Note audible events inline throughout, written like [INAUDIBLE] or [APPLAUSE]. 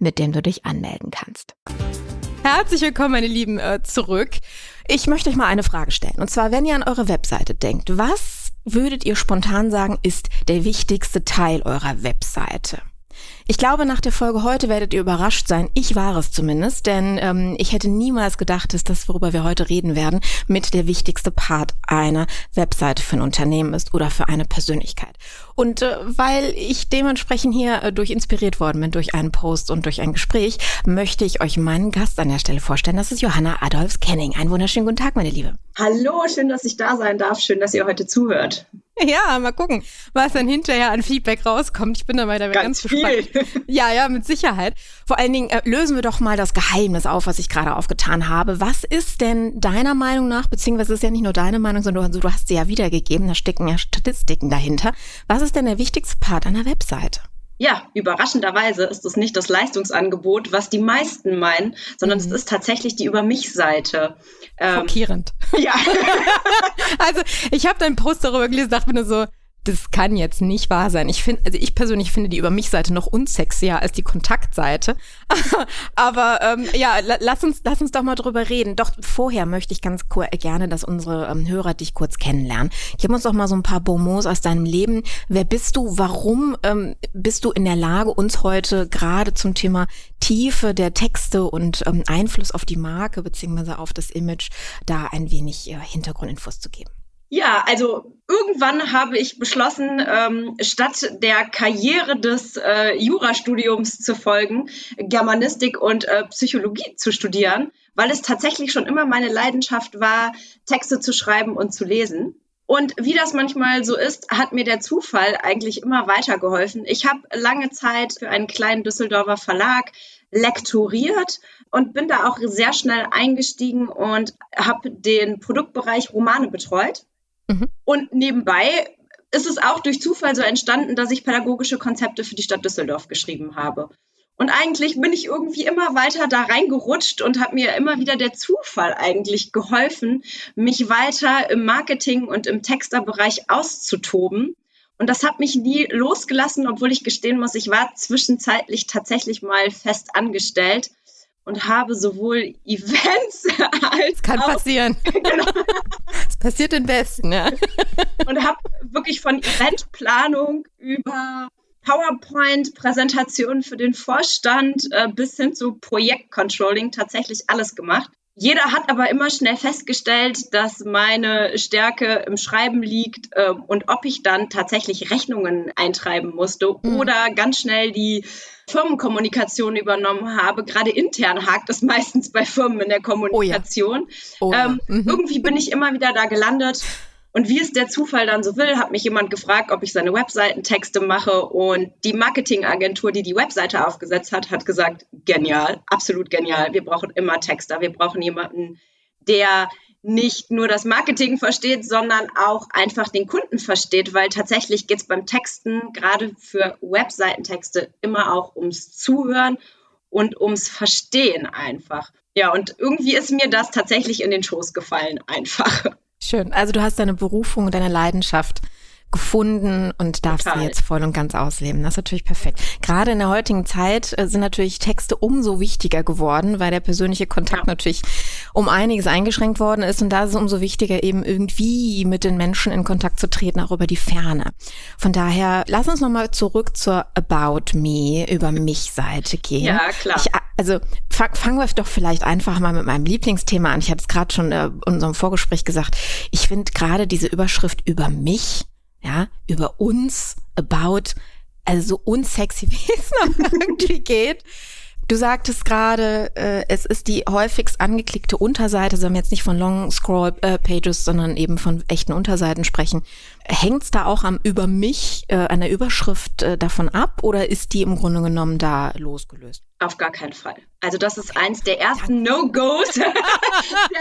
mit dem du dich anmelden kannst. Herzlich willkommen, meine Lieben, äh, zurück. Ich möchte euch mal eine Frage stellen. Und zwar, wenn ihr an eure Webseite denkt, was würdet ihr spontan sagen, ist der wichtigste Teil eurer Webseite? Ich glaube, nach der Folge heute werdet ihr überrascht sein. Ich war es zumindest, denn ähm, ich hätte niemals gedacht, dass das, worüber wir heute reden werden, mit der wichtigste Part einer Webseite für ein Unternehmen ist oder für eine Persönlichkeit. Und äh, weil ich dementsprechend hier äh, durch inspiriert worden bin, durch einen Post und durch ein Gespräch, möchte ich euch meinen Gast an der Stelle vorstellen. Das ist Johanna Adolfs Kenning. Einen wunderschönen guten Tag, meine Liebe. Hallo, schön, dass ich da sein darf. Schön, dass ihr heute zuhört. [LAUGHS] Ja, mal gucken, was dann hinterher an Feedback rauskommt. Ich bin dabei da ganz, ganz gespannt. [LAUGHS] Ja, ja, mit Sicherheit. Vor allen Dingen äh, lösen wir doch mal das Geheimnis auf, was ich gerade aufgetan habe. Was ist denn deiner Meinung nach, beziehungsweise ist ja nicht nur deine Meinung, sondern du, du hast sie ja wiedergegeben, da stecken ja Statistiken dahinter. Was ist denn der wichtigste Part einer Webseite? Ja, überraschenderweise ist es nicht das Leistungsangebot, was die meisten meinen, sondern mhm. es ist tatsächlich die Über mich-Seite. Ähm, Schockierend. Ja. [LAUGHS] also ich habe deinen Post darüber gelesen, dachte mir nur so, das kann jetzt nicht wahr sein. Ich finde, also ich persönlich finde die über mich Seite noch unsexier als die Kontaktseite. [LAUGHS] Aber ähm, ja, lass uns, lass uns doch mal drüber reden. Doch vorher möchte ich ganz gerne, dass unsere ähm, Hörer dich kurz kennenlernen. Gib uns doch mal so ein paar Bonmots aus deinem Leben. Wer bist du? Warum ähm, bist du in der Lage, uns heute gerade zum Thema Tiefe der Texte und ähm, Einfluss auf die Marke beziehungsweise auf das Image da ein wenig äh, Hintergrundinfos zu geben? Ja, also irgendwann habe ich beschlossen, ähm, statt der Karriere des äh, Jurastudiums zu folgen, Germanistik und äh, Psychologie zu studieren, weil es tatsächlich schon immer meine Leidenschaft war, Texte zu schreiben und zu lesen. Und wie das manchmal so ist, hat mir der Zufall eigentlich immer weitergeholfen. Ich habe lange Zeit für einen kleinen Düsseldorfer Verlag lektoriert und bin da auch sehr schnell eingestiegen und habe den Produktbereich Romane betreut. Mhm. Und nebenbei ist es auch durch Zufall so entstanden, dass ich pädagogische Konzepte für die Stadt Düsseldorf geschrieben habe. Und eigentlich bin ich irgendwie immer weiter da reingerutscht und habe mir immer wieder der Zufall eigentlich geholfen, mich weiter im Marketing und im Texterbereich auszutoben. Und das hat mich nie losgelassen, obwohl ich gestehen muss, ich war zwischenzeitlich tatsächlich mal fest angestellt und habe sowohl Events [LAUGHS] als. Kann auch, passieren. [LAUGHS] genau. Es passiert den Besten, ja. und habe wirklich von Eventplanung über PowerPoint-Präsentationen für den Vorstand äh, bis hin zu Projektcontrolling tatsächlich alles gemacht. Jeder hat aber immer schnell festgestellt, dass meine Stärke im Schreiben liegt äh, und ob ich dann tatsächlich Rechnungen eintreiben musste mhm. oder ganz schnell die Firmenkommunikation übernommen habe. Gerade intern hakt es [LAUGHS] meistens bei Firmen in der Kommunikation. Oh ja. Oh ja. Ähm, mhm. Irgendwie bin ich immer wieder da gelandet und wie es der Zufall dann so will, hat mich jemand gefragt, ob ich seine Webseitentexte mache. Und die Marketingagentur, die die Webseite aufgesetzt hat, hat gesagt, genial, absolut genial. Wir brauchen immer Texter. Wir brauchen jemanden, der nicht nur das Marketing versteht, sondern auch einfach den Kunden versteht, weil tatsächlich geht es beim Texten, gerade für Webseitentexte, immer auch ums Zuhören und ums Verstehen einfach. Ja, und irgendwie ist mir das tatsächlich in den Schoß gefallen, einfach. Schön. Also du hast deine Berufung, deine Leidenschaft gefunden und darfst Total. sie jetzt voll und ganz ausleben. Das ist natürlich perfekt. Gerade in der heutigen Zeit äh, sind natürlich Texte umso wichtiger geworden, weil der persönliche Kontakt ja. natürlich um einiges eingeschränkt worden ist und da ist es umso wichtiger eben irgendwie mit den Menschen in Kontakt zu treten, auch über die Ferne. Von daher, lass uns nochmal zurück zur About Me, über mich Seite gehen. Ja, klar. Ich, also fang, fangen wir doch vielleicht einfach mal mit meinem Lieblingsthema an. Ich hatte es gerade schon äh, in unserem Vorgespräch gesagt. Ich finde gerade diese Überschrift über mich ja, über uns, about, also so unsexy, [LAUGHS] wie es noch irgendwie geht. Du sagtest gerade, äh, es ist die häufigst angeklickte Unterseite, sollen wir jetzt nicht von Long Scroll äh, Pages, sondern eben von echten Unterseiten sprechen. Hängt es da auch am über mich, äh, an der Überschrift äh, davon ab oder ist die im Grunde genommen da losgelöst? Auf gar keinen Fall. Also das ist eins der ersten No-Gos. [LAUGHS] sehr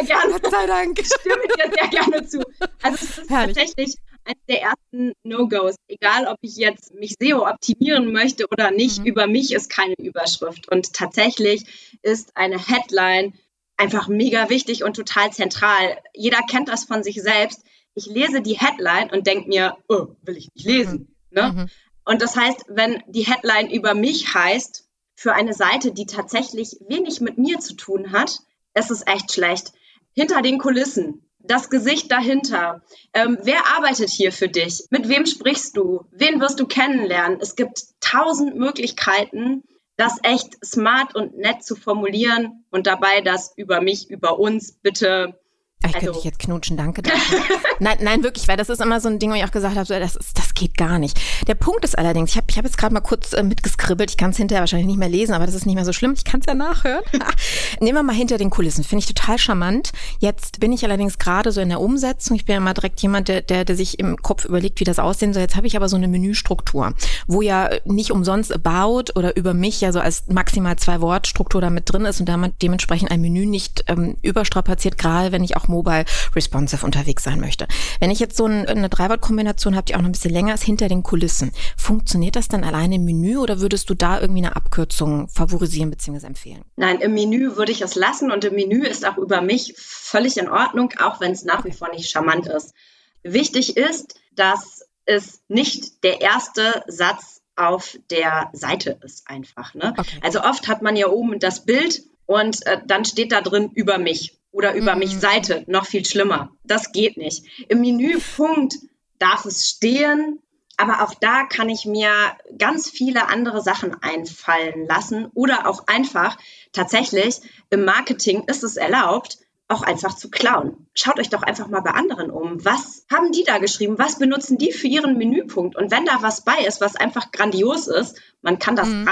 gerne. Gott sei Dank. Ich stimme dir sehr gerne zu. Also es ist Herrlich. tatsächlich eines der ersten No-Gos. Egal, ob ich jetzt mich SEO optimieren möchte oder nicht, mhm. über mich ist keine Überschrift. Und tatsächlich ist eine Headline einfach mega wichtig und total zentral. Jeder kennt das von sich selbst. Ich lese die Headline und denke mir, oh, will ich nicht lesen. Mhm. Ne? Mhm. Und das heißt, wenn die Headline über mich heißt, für eine Seite, die tatsächlich wenig mit mir zu tun hat, ist es echt schlecht. Hinter den Kulissen das Gesicht dahinter. Ähm, wer arbeitet hier für dich? Mit wem sprichst du? Wen wirst du kennenlernen? Es gibt tausend Möglichkeiten, das echt smart und nett zu formulieren und dabei das über mich, über uns bitte ich also. könnte dich jetzt knutschen, danke dafür. [LAUGHS] nein, nein, wirklich, weil das ist immer so ein Ding, wo ich auch gesagt habe, das, ist, das geht gar nicht. Der Punkt ist allerdings, ich habe ich hab jetzt gerade mal kurz äh, mitgeskribbelt, ich kann es hinterher wahrscheinlich nicht mehr lesen, aber das ist nicht mehr so schlimm, ich kann es ja nachhören. [LAUGHS] Nehmen wir mal hinter den Kulissen, finde ich total charmant. Jetzt bin ich allerdings gerade so in der Umsetzung, ich bin ja mal direkt jemand, der, der, der sich im Kopf überlegt, wie das aussehen soll. Jetzt habe ich aber so eine Menüstruktur, wo ja nicht umsonst About oder über mich ja so als maximal zwei Wortstruktur da mit drin ist und damit dementsprechend ein Menü nicht ähm, überstrapaziert, gerade wenn ich auch mobile responsive unterwegs sein möchte. Wenn ich jetzt so ein, eine Drei-Wort-Kombination habe, die auch noch ein bisschen länger ist, hinter den Kulissen, funktioniert das dann alleine im Menü oder würdest du da irgendwie eine Abkürzung favorisieren bzw. empfehlen? Nein, im Menü würde ich es lassen und im Menü ist auch über mich völlig in Ordnung, auch wenn es nach wie vor nicht charmant ist. Wichtig ist, dass es nicht der erste Satz auf der Seite ist einfach. Ne? Okay. Also oft hat man ja oben das Bild und äh, dann steht da drin über mich oder über mhm. mich Seite, noch viel schlimmer. Das geht nicht. Im Menüpunkt darf es stehen, aber auch da kann ich mir ganz viele andere Sachen einfallen lassen oder auch einfach tatsächlich im Marketing ist es erlaubt, auch einfach zu klauen. Schaut euch doch einfach mal bei anderen um. Was haben die da geschrieben? Was benutzen die für ihren Menüpunkt? Und wenn da was bei ist, was einfach grandios ist, man kann das mhm.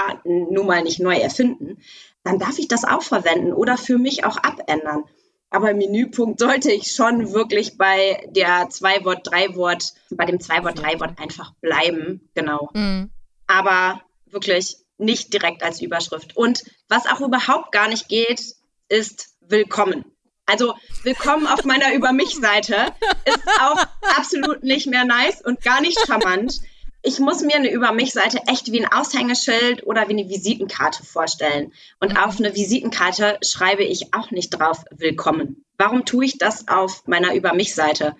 nun mal nicht neu erfinden, dann darf ich das auch verwenden oder für mich auch abändern. Aber Menüpunkt sollte ich schon wirklich bei der Zwei-Wort, Drei-Wort, bei dem Zwei-Wort, Drei-Wort einfach bleiben. Genau. Mhm. Aber wirklich nicht direkt als Überschrift. Und was auch überhaupt gar nicht geht, ist willkommen. Also willkommen auf meiner Über mich-Seite [LAUGHS] ist auch absolut nicht mehr nice und gar nicht charmant ich muss mir eine Über mich-Seite echt wie ein Aushängeschild oder wie eine Visitenkarte vorstellen. Und mhm. auf eine Visitenkarte schreibe ich auch nicht drauf Willkommen. Warum tue ich das auf meiner Über mich-Seite?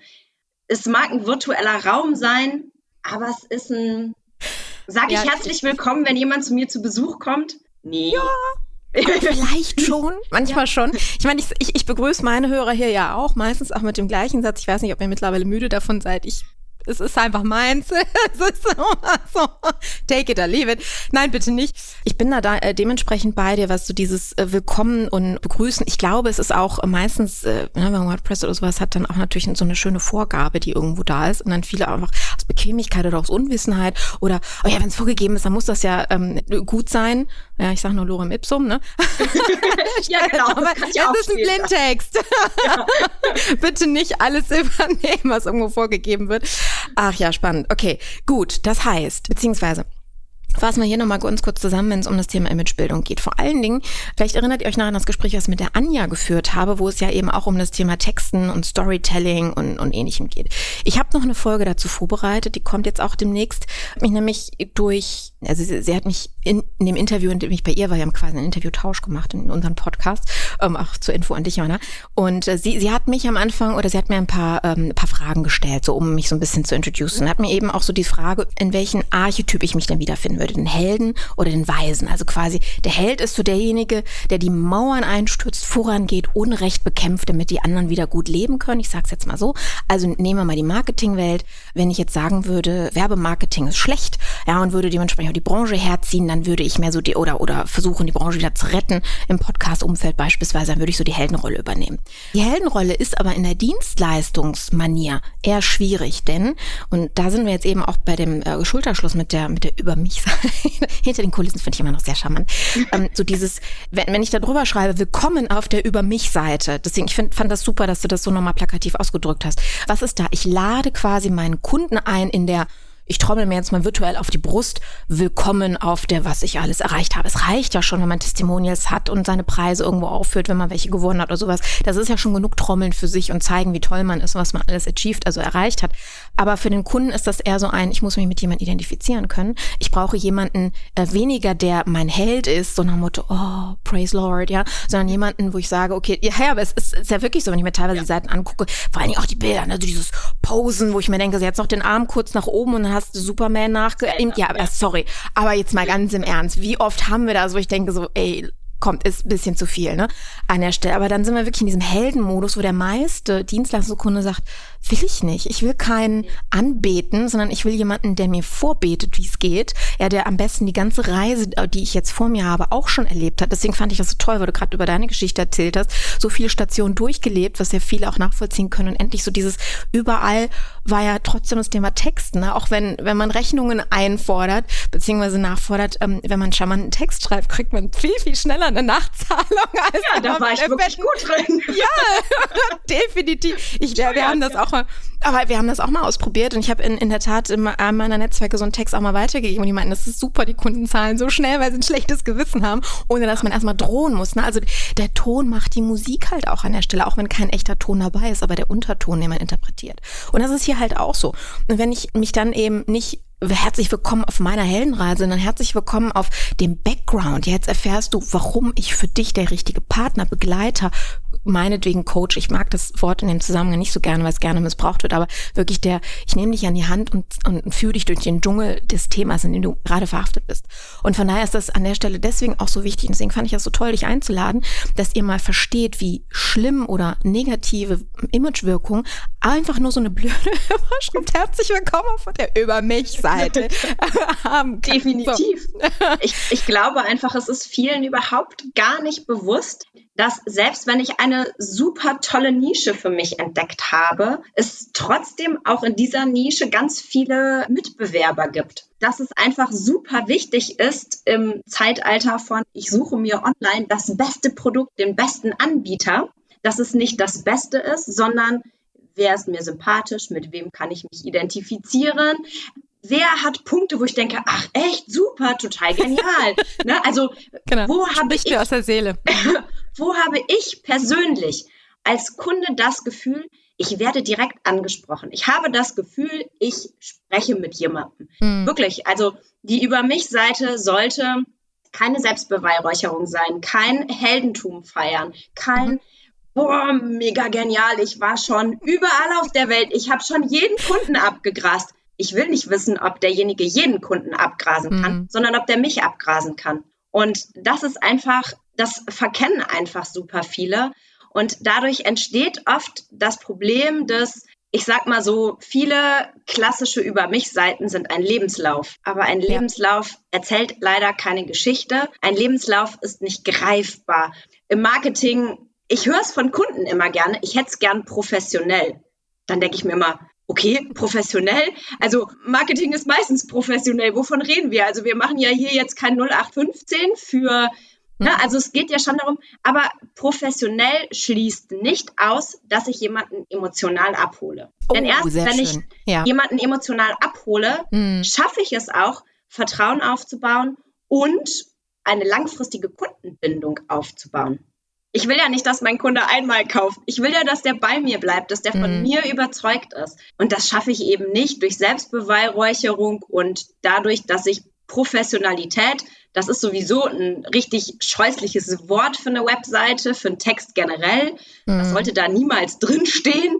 Es mag ein virtueller Raum sein, aber es ist ein. Sag ich ja, herzlich willkommen, wenn jemand zu mir zu Besuch kommt? Nee. Ja. Vielleicht schon, [LAUGHS] manchmal ja. schon. Ich meine, ich, ich, ich begrüße meine Hörer hier ja auch, meistens auch mit dem gleichen Satz. Ich weiß nicht, ob ihr mittlerweile müde davon seid. Ich Das ist einfach meins. [LAUGHS] Es ist so, so, take it or leave it. Nein, bitte nicht. Ich bin da, da äh, dementsprechend bei dir, was so dieses äh, Willkommen und Begrüßen. Ich glaube, es ist auch meistens, äh, ne, wenn man WordPress oder sowas hat, dann auch natürlich so eine schöne Vorgabe, die irgendwo da ist. Und dann viele einfach aus Bequemlichkeit oder aus Unwissenheit oder, oh ja, wenn es vorgegeben ist, dann muss das ja ähm, gut sein. Ja, ich sage nur Lorem Ipsum, ne? [LAUGHS] ja, genau. [LAUGHS] Das, das ist ein Blindtext. Ja. [LAUGHS] Bitte nicht alles übernehmen, was irgendwo vorgegeben wird. Ach ja, spannend. Okay, gut. Das heißt, beziehungsweise Fassen wir hier nochmal ganz kurz zusammen, wenn es um das Thema Imagebildung geht. Vor allen Dingen, vielleicht erinnert ihr euch noch an das Gespräch, was ich mit der Anja geführt habe, wo es ja eben auch um das Thema Texten und Storytelling und, und ähnlichem geht. Ich habe noch eine Folge dazu vorbereitet, die kommt jetzt auch demnächst. Mich nämlich durch, also sie, sie hat mich in, in, dem Interview, in dem ich bei ihr war, wir haben quasi einen Interviewtausch gemacht in unserem Podcast, ähm, auch zur Info an dich, Johanna. Und äh, sie, sie hat mich am Anfang, oder sie hat mir ein paar, ähm, ein paar Fragen gestellt, so um mich so ein bisschen zu introducen. Hat mir eben auch so die Frage, in welchen Archetyp ich mich denn würde, den Helden oder den Weisen. Also quasi, der Held ist so derjenige, der die Mauern einstürzt, vorangeht, Unrecht bekämpft, damit die anderen wieder gut leben können. Ich sag's jetzt mal so. Also nehmen wir mal die Marketingwelt. Wenn ich jetzt sagen würde, Werbemarketing ist schlecht, ja, und würde dementsprechend auch die Branche herziehen, dann würde ich mehr so die, oder, oder versuchen, die Branche wieder zu retten, im Podcast-Umfeld beispielsweise, dann würde ich so die Heldenrolle übernehmen. Die Heldenrolle ist aber in der Dienstleistungsmanier eher schwierig, denn, und da sind wir jetzt eben auch bei dem äh, Schulterschluss mit der, mit der Über mich [LAUGHS] hinter den Kulissen finde ich immer noch sehr charmant. ähm, so dieses, wenn, wenn ich da drüber schreibe, willkommen auf der Über mich Seite. Deswegen, ich find, fand das super, dass du das so nochmal plakativ ausgedrückt hast. Was ist da? Ich lade quasi meinen Kunden ein in der ich trommel mir jetzt mal virtuell auf die Brust, willkommen auf der, was ich alles erreicht habe. Es reicht ja schon, wenn man Testimonials hat und seine Preise irgendwo aufführt, wenn man welche gewonnen hat oder sowas. Das ist ja schon genug Trommeln für sich und zeigen, wie toll man ist, was man alles achieved, also erreicht hat. Aber für den Kunden ist das eher so ein, ich muss mich mit jemandem identifizieren können. Ich brauche jemanden äh, weniger, der mein Held ist, so nach dem Motto, oh, praise Lord, ja, sondern jemanden, wo ich sage, okay, ja, ja aber es ist, ist ja wirklich so, wenn ich mir teilweise ja. die Seiten angucke, vor allen Dingen auch die Bilder, also dieses Posen, wo ich mir denke, sie hat noch den Arm kurz nach oben und dann hast du Superman nachgeämt. Ja, aber sorry. Aber jetzt mal ganz im Ernst. Wie oft haben wir da so, ich denke so, ey, kommt, ist ein bisschen zu viel, ne? An der Stelle. Aber dann sind wir wirklich in diesem Heldenmodus, wo der meiste Dienstleistungskunde sagt, will ich nicht. Ich will keinen anbeten, sondern ich will jemanden, der mir vorbetet, wie es geht. Ja, der am besten die ganze Reise, die ich jetzt vor mir habe, auch schon erlebt hat. Deswegen fand ich das so toll, weil du gerade über deine Geschichte erzählt hast. So viele Stationen durchgelebt, was ja viele auch nachvollziehen können. Und endlich so dieses überall war ja trotzdem das Thema Texten. Ne? Auch wenn, wenn man Rechnungen einfordert, beziehungsweise nachfordert, ähm, wenn man einen charmanten Text schreibt, kriegt man viel, viel schneller eine Nachzahlung. Als ja, da war ich wirklich gut drin. [LAUGHS] Ja, [LAUGHS] definitiv. Ich, wir, wir haben das auch mal, aber wir haben das auch mal ausprobiert und ich habe in, in der Tat in meiner Netzwerke so einen Text auch mal weitergegeben und die meinten, das ist super, die Kunden zahlen so schnell, weil sie ein schlechtes Gewissen haben, ohne dass man erstmal drohen muss. Ne? Also der Ton macht die Musik halt auch an der Stelle, auch wenn kein echter Ton dabei ist, aber der Unterton, den man interpretiert. Und das ist hier halt auch so. Und wenn ich mich dann eben nicht herzlich willkommen auf meiner Heldenreise, sondern herzlich willkommen auf dem Background. Jetzt erfährst du, warum ich für dich der richtige Partner, Begleiter, meinetwegen Coach, ich mag das Wort in dem Zusammenhang nicht so gerne, weil es gerne missbraucht wird, aber wirklich der, ich nehme dich an die Hand und, und führe dich durch den Dschungel des Themas, in dem du gerade verhaftet bist. Und von daher ist das an der Stelle deswegen auch so wichtig. Und deswegen fand ich das so toll, dich einzuladen, dass ihr mal versteht, wie schlimm oder negative Imagewirkung einfach nur so eine blöde [LAUGHS] Überschrift, herzlich willkommen auf der Über mich-Seite [LAUGHS] haben kann. Definitiv. So. [LAUGHS] Ich, ich glaube einfach, es ist vielen überhaupt gar nicht bewusst, dass selbst wenn ich eine super tolle Nische für mich entdeckt habe, es trotzdem auch in dieser Nische ganz viele Mitbewerber gibt. Dass es einfach super wichtig ist im Zeitalter von, ich suche mir online das beste Produkt, den besten Anbieter, dass es nicht das Beste ist, sondern wer ist mir sympathisch, mit wem kann ich mich identifizieren, wer hat Punkte, wo ich denke, ach echt super, total genial. [LAUGHS] ne? Also genau. wo habe ich aus der Seele. [LAUGHS] wo habe ich persönlich als Kunde das Gefühl, ich werde direkt angesprochen. Ich habe das Gefühl, ich spreche mit jemandem. Mhm. Wirklich, also die Über mich Seite sollte keine Selbstbeweihräucherung sein, kein Heldentum feiern, kein mhm. Boah, mega genial, ich war schon überall auf der Welt, ich habe schon jeden Kunden abgegrast. Ich will nicht wissen, ob derjenige jeden Kunden abgrasen kann, mhm. sondern ob der mich abgrasen kann. Und das ist einfach das verkennen einfach super viele. Und dadurch entsteht oft das Problem des, ich sag mal so, viele klassische Über mich Seiten sind ein Lebenslauf. Aber ein ja. Lebenslauf erzählt leider keine Geschichte. Ein Lebenslauf ist nicht greifbar. Im Marketing, ich höre es von Kunden immer gerne, ich hätte es gern professionell. Dann denke ich mir immer, okay, professionell. Also Marketing ist meistens professionell. Wovon reden wir? Also wir machen ja hier jetzt kein 0815 für ne, also es geht ja schon darum, aber professionell schließt nicht aus, dass ich jemanden emotional abhole. Oh, Denn erst wenn schön. ich ja. jemanden emotional abhole, mhm. schaffe ich es auch, Vertrauen aufzubauen und eine langfristige Kundenbindung aufzubauen. Ich will ja nicht, dass mein Kunde einmal kauft. Ich will ja, dass der bei mir bleibt, dass der von mhm. mir überzeugt ist. Und das schaffe ich eben nicht durch Selbstbeweihräucherung und dadurch, dass ich Professionalität das ist sowieso ein richtig scheußliches Wort für eine Webseite, für einen Text generell. Mhm. Das sollte da niemals [LAUGHS] drinstehen.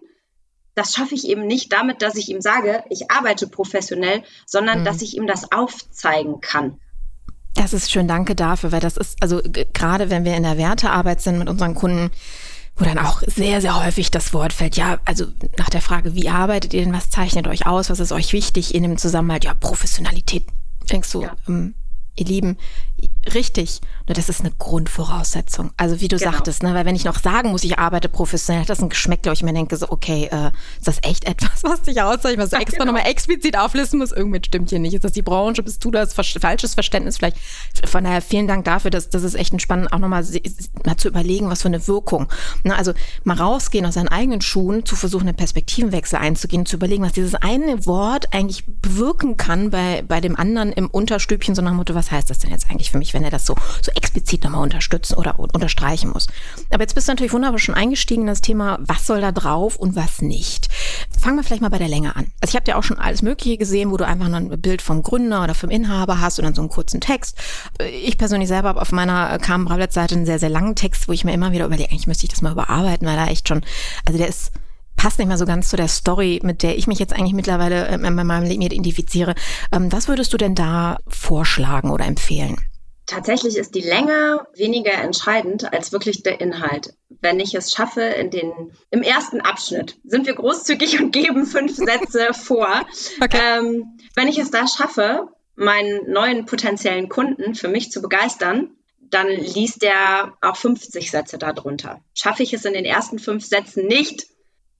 Das schaffe ich eben nicht damit, dass ich ihm sage, ich arbeite professionell, sondern mhm. dass ich ihm das aufzeigen kann. Das ist schön, danke dafür, weil das ist, also gerade wenn wir in der Wertearbeit sind mit unseren Kunden, wo dann auch sehr, sehr häufig das Wort fällt, ja, also nach der Frage, wie arbeitet ihr denn, was zeichnet euch aus, was ist euch wichtig in dem Zusammenhalt, ja, Professionalität. Denkst du, ja. ähm, ihr Lieben, richtig, nur das ist eine Grundvoraussetzung. Also wie du genau. sagtest, ne, weil wenn ich noch sagen muss, ich arbeite professionell, hat das ein Geschmack, glaube ich, mir denke so, okay, äh, ist das echt etwas, [LAUGHS] was dich auszeichnet, was du extra genau. nochmal explizit auflisten muss? Irgendwas stimmt hier nicht. Ist das die Branche? Bist du das? Falsches Verständnis vielleicht? Von daher vielen Dank dafür, dass das ist echt entspannend, auch nochmal mal zu überlegen, was für eine Wirkung. Ne, also mal rausgehen aus seinen eigenen Schuhen, zu versuchen, einen Perspektivenwechsel einzugehen, zu überlegen, was dieses eine Wort eigentlich bewirken kann bei, bei dem anderen im Unterstübchen, so nach dem Motto, was heißt das denn jetzt eigentlich für mich, wenn er das so, so explizit nochmal unterstützen oder unterstreichen muss. Aber jetzt bist du natürlich wunderbar schon eingestiegen in das Thema, was soll da drauf und was nicht. Fangen wir vielleicht mal bei der Länge an. Also ich habe ja auch schon alles Mögliche gesehen, wo du einfach nur ein Bild vom Gründer oder vom Inhaber hast und dann so einen kurzen Text. Ich persönlich selber habe auf meiner Carmen Brabletz-Seite einen sehr, sehr langen Text, wo ich mir immer wieder überlege, eigentlich müsste ich das mal überarbeiten, weil da echt schon, also der ist passt nicht mehr so ganz zu der Story, mit der ich mich jetzt eigentlich mittlerweile in meinem Leben identifiziere. Ähm, was würdest du denn da vorschlagen oder empfehlen? Tatsächlich ist die Länge weniger entscheidend als wirklich der Inhalt. Wenn ich es schaffe, in den, im ersten Abschnitt sind wir großzügig und geben fünf Sätze [LAUGHS] vor. Okay. Ähm, wenn ich es da schaffe, meinen neuen potenziellen Kunden für mich zu begeistern, dann liest er auch 50 Sätze darunter. Schaffe ich es in den ersten fünf Sätzen nicht,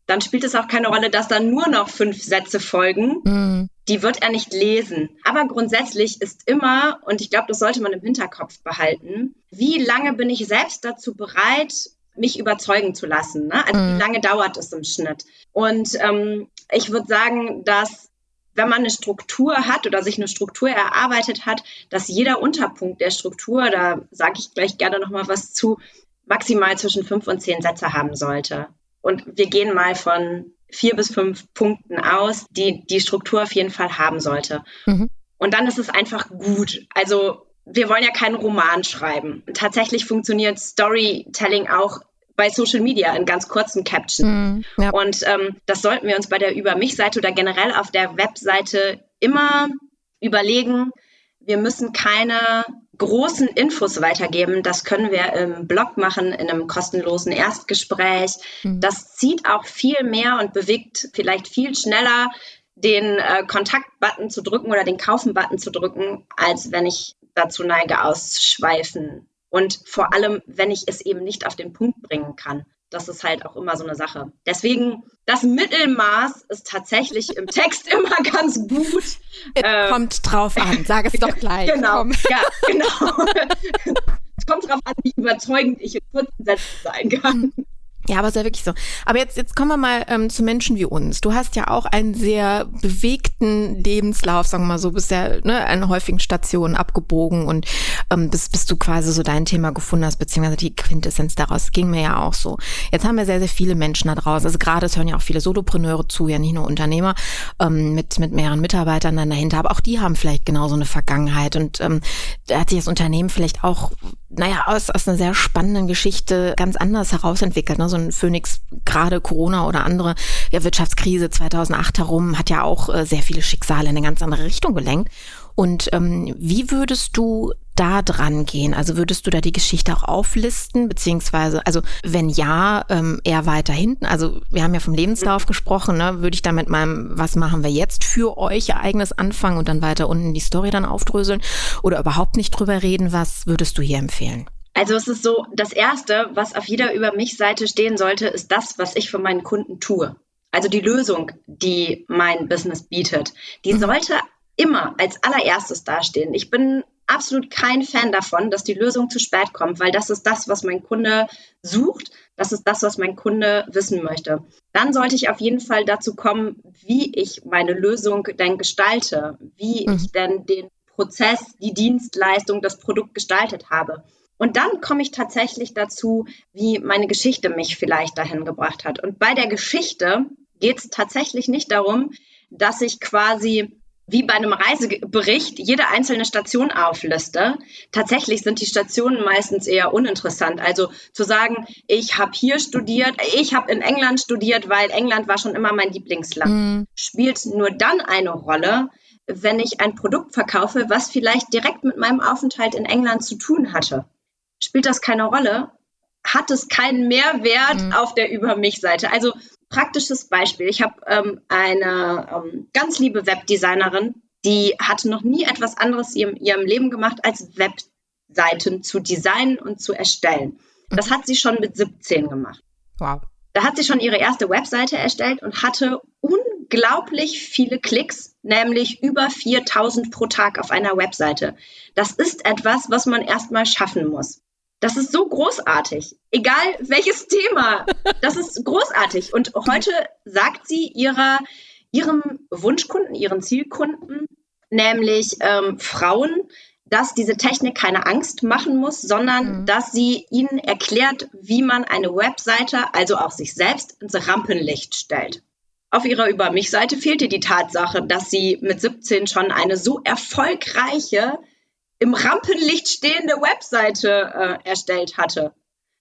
dann spielt es auch keine Rolle, dass da nur noch fünf Sätze folgen. Mhm. Die wird er nicht lesen. Aber grundsätzlich ist immer, und ich glaube, das sollte man im Hinterkopf behalten, wie lange bin ich selbst dazu bereit, mich überzeugen zu lassen? Ne? Also mhm. wie lange dauert es im Schnitt? Und ähm, ich würde sagen, dass wenn man eine Struktur hat oder sich eine Struktur erarbeitet hat, dass jeder Unterpunkt der Struktur, da sage ich gleich gerne noch mal was zu, maximal zwischen fünf und zehn Sätze haben sollte. Und wir gehen mal von vier bis fünf Punkten aus, die die Struktur auf jeden Fall haben sollte. Mhm. Und dann ist es einfach gut. Also wir wollen ja keinen Roman schreiben. Tatsächlich funktioniert Storytelling auch bei Social Media in ganz kurzen Captions. Mm, ja. Und ähm, das sollten wir uns bei der Über mich-Seite oder generell auf der Webseite immer überlegen. Wir müssen keine großen Infos weitergeben. Das können wir im Blog machen, in einem kostenlosen Erstgespräch. Mhm. Das zieht auch viel mehr und bewegt vielleicht viel schneller den äh, Kontakt-Button zu drücken oder den Kaufen-Button zu drücken, als wenn ich dazu neige, ausschweifen. Und vor allem, wenn ich es eben nicht auf den Punkt bringen kann das ist halt auch immer so eine Sache. Deswegen, das Mittelmaß ist tatsächlich im Text [LAUGHS] immer ganz gut. Äh, kommt drauf an, sag es doch [LAUGHS] gleich. Genau, Komm. ja, genau. [LAUGHS] es kommt drauf an, wie überzeugend ich in kurzen Sätzen sein kann. Ja, aber ist ja wirklich so. Aber jetzt, jetzt kommen wir mal ähm, zu Menschen wie uns. Du hast ja auch einen sehr bewegten Lebenslauf, sagen wir mal so, bist ja ne, an häufigen Stationen abgebogen und ähm, bis, bis du quasi so dein Thema gefunden hast, beziehungsweise die Quintessenz daraus ging mir ja auch so. Jetzt haben wir sehr, sehr viele Menschen da draußen. Also gerade es hören ja auch viele Solopreneure zu, ja nicht nur Unternehmer ähm, mit, mit mehreren Mitarbeitern dann dahinter, aber auch die haben vielleicht genauso eine Vergangenheit und ähm, da hat sich das Unternehmen vielleicht auch naja, aus, aus einer sehr spannenden Geschichte ganz anders herausentwickelt. Ne? So ein Phoenix, gerade Corona oder andere ja, Wirtschaftskrise 2008 herum, hat ja auch äh, sehr viele Schicksale in eine ganz andere Richtung gelenkt. Und ähm, wie würdest du da dran gehen? Also würdest du da die Geschichte auch auflisten, beziehungsweise, also wenn ja, ähm, eher weiter hinten? Also wir haben ja vom Lebenslauf gesprochen, ne? würde ich da mit meinem, was machen wir jetzt für euch Ereignis anfangen und dann weiter unten die Story dann aufdröseln oder überhaupt nicht drüber reden? Was würdest du hier empfehlen? Also es ist so, das Erste, was auf jeder Über mich Seite stehen sollte, ist das, was ich für meinen Kunden tue. Also die Lösung, die mein Business bietet, die mhm. sollte immer als allererstes dastehen. Ich bin absolut kein Fan davon, dass die Lösung zu spät kommt, weil das ist das, was mein Kunde sucht. Das ist das, was mein Kunde wissen möchte. Dann sollte ich auf jeden Fall dazu kommen, wie ich meine Lösung denn gestalte, wie mhm. ich denn den Prozess, die Dienstleistung, das Produkt gestaltet habe. Und dann komme ich tatsächlich dazu, wie meine Geschichte mich vielleicht dahin gebracht hat. Und bei der Geschichte geht es tatsächlich nicht darum, dass ich quasi wie bei einem Reisebericht jede einzelne Station aufliste. Tatsächlich sind die Stationen meistens eher uninteressant. Also zu sagen, ich habe hier studiert, ich habe in England studiert, weil England war schon immer mein Lieblingsland, mhm. spielt nur dann eine Rolle, wenn ich ein Produkt verkaufe, was vielleicht direkt mit meinem Aufenthalt in England zu tun hatte. Spielt das keine Rolle? Hat es keinen Mehrwert mhm. auf der Über mich-Seite? Also praktisches Beispiel. Ich habe ähm, eine ähm, ganz liebe Webdesignerin, die hatte noch nie etwas anderes in ihrem Leben gemacht, als Webseiten zu designen und zu erstellen. Das hat sie schon mit 17 gemacht. Wow. Da hat sie schon ihre erste Webseite erstellt und hatte unglaublich viele Klicks, nämlich über 4000 pro Tag auf einer Webseite. Das ist etwas, was man erstmal schaffen muss. Das ist so großartig. Egal welches Thema. Das ist großartig. Und heute sagt sie ihrer, ihrem Wunschkunden, ihren Zielkunden, nämlich ähm, Frauen, dass diese Technik keine Angst machen muss, sondern mhm. dass sie ihnen erklärt, wie man eine Webseite, also auch sich selbst, ins Rampenlicht stellt. Auf ihrer Über mich-Seite fehlte die Tatsache, dass sie mit 17 schon eine so erfolgreiche im Rampenlicht stehende Webseite äh, erstellt hatte.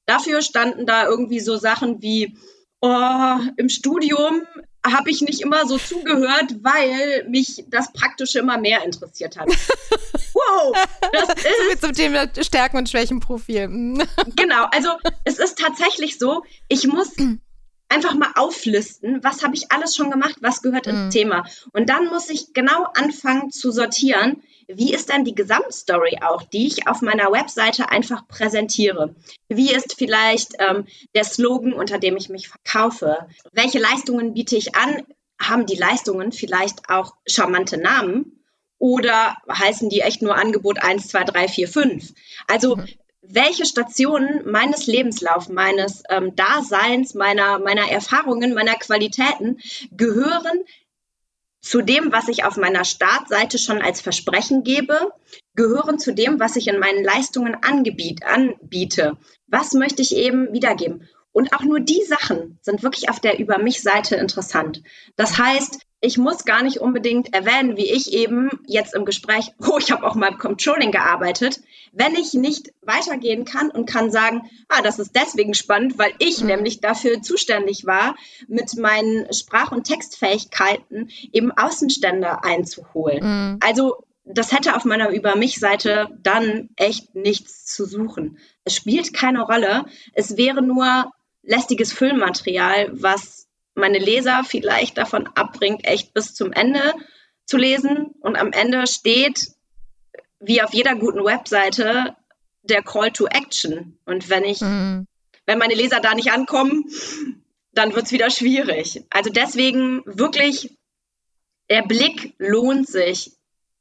Dafür standen da irgendwie so Sachen wie, oh, im Studium habe ich nicht immer so zugehört, weil mich das Praktische immer mehr interessiert hat. [LAUGHS] wow, das [LAUGHS] ist zum Thema Stärken und Schwächenprofil. [LAUGHS] genau, also es ist tatsächlich so, ich muss [CLEARS THROAT] einfach mal auflisten, was habe ich alles schon gemacht, was gehört ins mhm. Thema. Und dann muss ich genau anfangen zu sortieren, wie ist dann die Gesamtstory auch, die ich auf meiner Webseite einfach präsentiere? Wie ist vielleicht ähm, der Slogan, unter dem ich mich verkaufe? Welche Leistungen biete ich an? Haben die Leistungen vielleicht auch charmante Namen? Oder heißen die echt nur Angebot 1, 2, 3, 4, 5? Also mhm welche Stationen meines Lebenslaufs, meines ähm, Daseins, meiner, meiner Erfahrungen, meiner Qualitäten gehören zu dem, was ich auf meiner Startseite schon als Versprechen gebe, gehören zu dem, was ich in meinen Leistungen angebiet, anbiete. Was möchte ich eben wiedergeben? Und auch nur die Sachen sind wirklich auf der Über mich Seite interessant. Das heißt, ich muss gar nicht unbedingt erwähnen, wie ich eben jetzt im Gespräch, oh, ich habe auch mal im Controlling gearbeitet, wenn ich nicht weitergehen kann und kann sagen, ah, das ist deswegen spannend, weil ich mhm. nämlich dafür zuständig war, mit meinen Sprach- und Textfähigkeiten eben Außenstände einzuholen. Mhm. Also das hätte auf meiner Über mich-Seite dann echt nichts zu suchen. Es spielt keine Rolle. Es wäre nur lästiges Füllmaterial, was meine Leser vielleicht davon abbringt, echt bis zum Ende zu lesen. Und am Ende steht, wie auf jeder guten Webseite, der Call to Action. Und wenn ich, mhm. wenn meine Leser da nicht ankommen, dann wird es wieder schwierig. Also deswegen wirklich, der Blick lohnt sich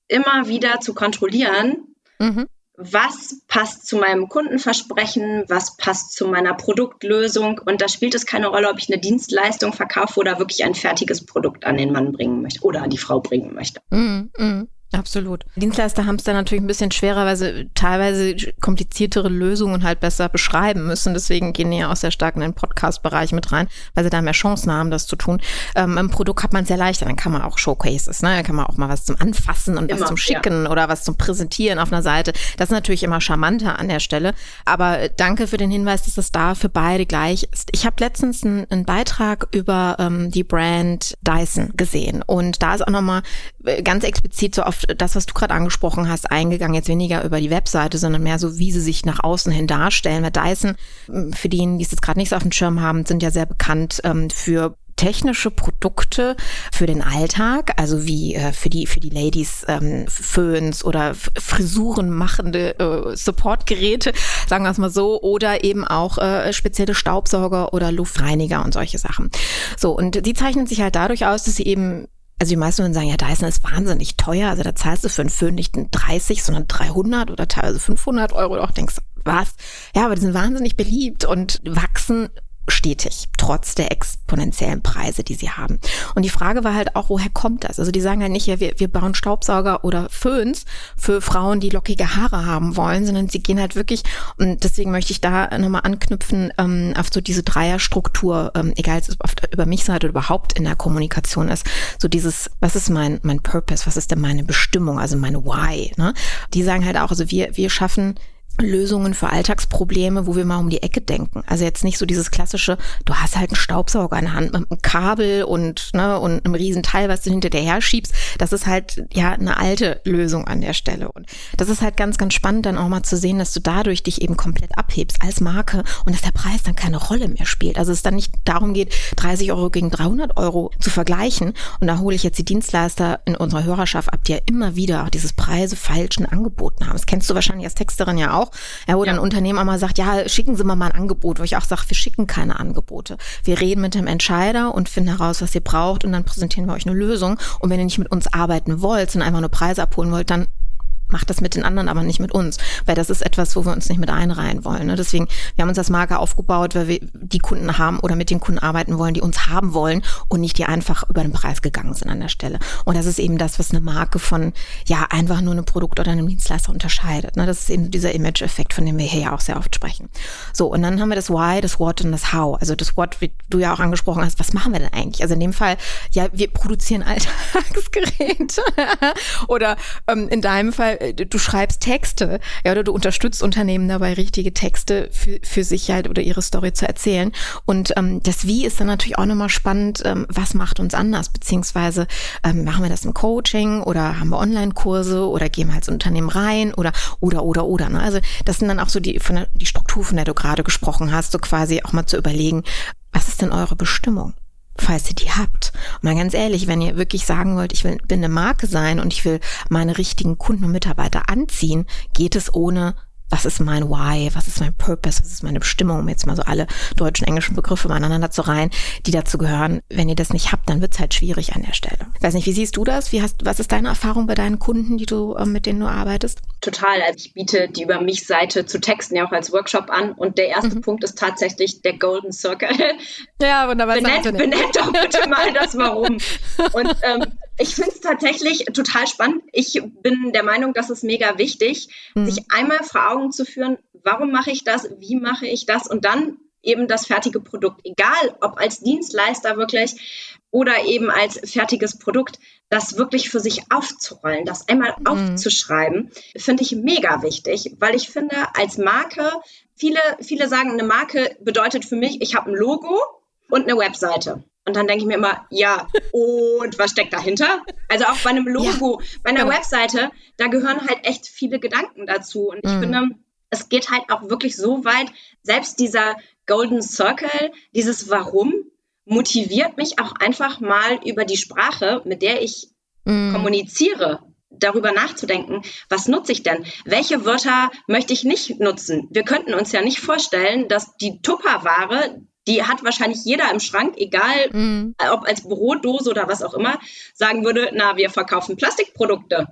immer wieder zu kontrollieren. Mhm was passt zu meinem Kundenversprechen, was passt zu meiner Produktlösung. Und da spielt es keine Rolle, ob ich eine Dienstleistung verkaufe oder wirklich ein fertiges Produkt an den Mann bringen möchte oder an die Frau bringen möchte. Mm, mm. Absolut. Dienstleister haben es da natürlich ein bisschen schwerer, weil sie teilweise kompliziertere Lösungen halt besser beschreiben müssen. Deswegen gehen die ja auch sehr stark in den Podcast-Bereich mit rein, weil sie da mehr Chancen haben, das zu tun. Ähm, Im Produkt hat man es sehr leicht, dann kann man auch Showcases, ne? Da kann man auch mal was zum Anfassen und immer, was zum Schicken ja. oder was zum Präsentieren auf einer Seite. Das ist natürlich immer charmanter an der Stelle. Aber danke für den Hinweis, dass es da für beide gleich ist. Ich habe letztens einen, einen, Beitrag über ähm, die Brand Dyson gesehen und da ist auch nochmal äh, ganz explizit so auf auf das, was du gerade angesprochen hast, eingegangen. Jetzt weniger über die Webseite, sondern mehr so, wie sie sich nach außen hin darstellen. Weil Dyson, für diejenigen, die es jetzt gerade nicht so auf dem Schirm haben, sind ja sehr bekannt ähm, für technische Produkte für den Alltag, also wie äh, für die für die Ladies ähm, Föhns oder Frisuren machende äh, Supportgeräte, [LAUGHS] sagen wir es mal so, oder eben auch äh, spezielle Staubsauger oder Luftreiniger und solche Sachen. So und die zeichnen sich halt dadurch aus, dass sie eben also die meisten würden sagen, ja, Dyson ist wahnsinnig teuer. Also da zahlst du für einen Föhn nicht 30, sondern 300 oder teilweise 500 Euro. Auch denkst, was? Ja, aber die sind wahnsinnig beliebt und wachsen stetig, trotz der exponentiellen Preise, die sie haben. Und die Frage war halt auch, woher kommt das? Also die sagen halt nicht, ja, wir, wir bauen Staubsauger oder Föhns für Frauen, die lockige Haare haben wollen, sondern sie gehen halt wirklich, und deswegen möchte ich da nochmal anknüpfen, ähm, auf so diese Dreierstruktur, ähm, egal ob es über mich seid oder überhaupt in der Kommunikation ist, so dieses, was ist mein, mein Purpose, was ist denn meine Bestimmung, also meine Why, ne? Die sagen halt auch, also wir, wir schaffen Lösungen für Alltagsprobleme, wo wir mal um die Ecke denken. Also jetzt nicht so dieses klassische, du hast halt einen Staubsauger in der Hand mit einem Kabel und, ne, und einem riesen Teil, was du hinter dir her schiebst. Das ist halt ja eine alte Lösung an der Stelle. Und das ist halt ganz, ganz spannend dann auch mal zu sehen, dass du dadurch dich eben komplett abhebst als Marke und dass der Preis dann keine Rolle mehr spielt. Also es dann nicht darum geht, 30 Euro gegen 300 Euro zu vergleichen. Und da hole ich jetzt die Dienstleister in unserer Hörerschaft ab, die ja immer wieder dieses Preise falschen angeboten haben. Das kennst du wahrscheinlich als Texterin ja auch auch, ja, wo ja. dann ein Unternehmen einmal sagt, ja, schicken Sie mir mal ein Angebot, wo ich auch sage, wir schicken keine Angebote. Wir reden mit dem Entscheider und finden heraus, was ihr braucht und dann präsentieren wir euch eine Lösung. Und wenn ihr nicht mit uns arbeiten wollt, sondern einfach nur Preise abholen wollt, dann macht das mit den anderen, aber nicht mit uns, weil das ist etwas, wo wir uns nicht mit einreihen wollen. Ne? Deswegen, wir haben uns als Marke aufgebaut, weil wir die Kunden haben oder mit den Kunden arbeiten wollen, die uns haben wollen und nicht die einfach über den Preis gegangen sind an der Stelle. Und das ist eben das, was eine Marke von ja einfach nur einem Produkt oder einem Dienstleister unterscheidet. Ne? Das ist eben dieser Image-Effekt, von dem wir hier ja auch sehr oft sprechen. So, und dann haben wir das Why, das What und das How. Also das What, wie du ja auch angesprochen hast, was machen wir denn eigentlich? Also in dem Fall, ja, wir produzieren [LAUGHS] Alltagsgeräte oder ähm, in deinem Fall äh, du schreibst Texte, ja, oder du unterstützt Unternehmen dabei, richtige Texte für, für sich halt oder ihre Story zu erzählen. Und ähm, das Wie ist dann natürlich auch nochmal spannend, ähm, was macht uns anders, beziehungsweise ähm, machen wir das im Coaching oder haben wir Online-Kurse oder gehen wir als Unternehmen rein oder oder oder oder. Ne? Also das sind dann auch so die, von der, die Struktur, von der du gerade gesprochen hast, so quasi auch mal zu überlegen, was ist denn eure Bestimmung? Falls ihr die habt. Und mal ganz ehrlich, wenn ihr wirklich sagen wollt, ich will, bin eine Marke sein und ich will meine richtigen Kunden und Mitarbeiter anziehen, geht es ohne was ist mein Why, was ist mein Purpose, was ist meine Bestimmung, um jetzt mal so alle deutschen, englischen Begriffe aneinander zu reihen, die dazu gehören. Wenn ihr das nicht habt, dann wird's halt schwierig an der Stelle. Ich weiß nicht, wie siehst du das? Wie hast, was ist deine Erfahrung bei deinen Kunden, die du, äh, mit denen du arbeitest? Total. Also ich biete die über mich Seite zu Texten ja auch als Workshop an. Und der erste mhm. Punkt ist tatsächlich der Golden Circle. Ja, wunderbar. Benennt, benennt doch bitte mal das Warum. Und ähm, ich finde es tatsächlich total spannend. Ich bin der Meinung, dass es mega wichtig, mhm. sich einmal vor Augen zu führen, warum mache ich das, wie mache ich das und dann eben das fertige Produkt, egal ob als Dienstleister wirklich oder eben als fertiges Produkt, das wirklich für sich aufzurollen, das einmal mhm. aufzuschreiben, finde ich mega wichtig, weil ich finde, als Marke, viele, viele sagen, eine Marke bedeutet für mich, ich habe ein Logo und eine Webseite. Und dann denke ich mir immer, ja, und was steckt dahinter? Also auch bei einem Logo, ja, bei einer genau. Webseite, da gehören halt echt viele Gedanken dazu. Und ich mhm. finde, es geht halt auch wirklich so weit, selbst dieser Golden Circle, dieses Warum, motiviert mich auch einfach mal über die Sprache, mit der ich mhm. kommuniziere, darüber nachzudenken, was nutze ich denn? Welche Wörter möchte ich nicht nutzen? Wir könnten uns ja nicht vorstellen, dass die Tupperware, die hat wahrscheinlich jeder im Schrank, egal mm. ob als Brotdose oder was auch immer, sagen würde, na, wir verkaufen Plastikprodukte.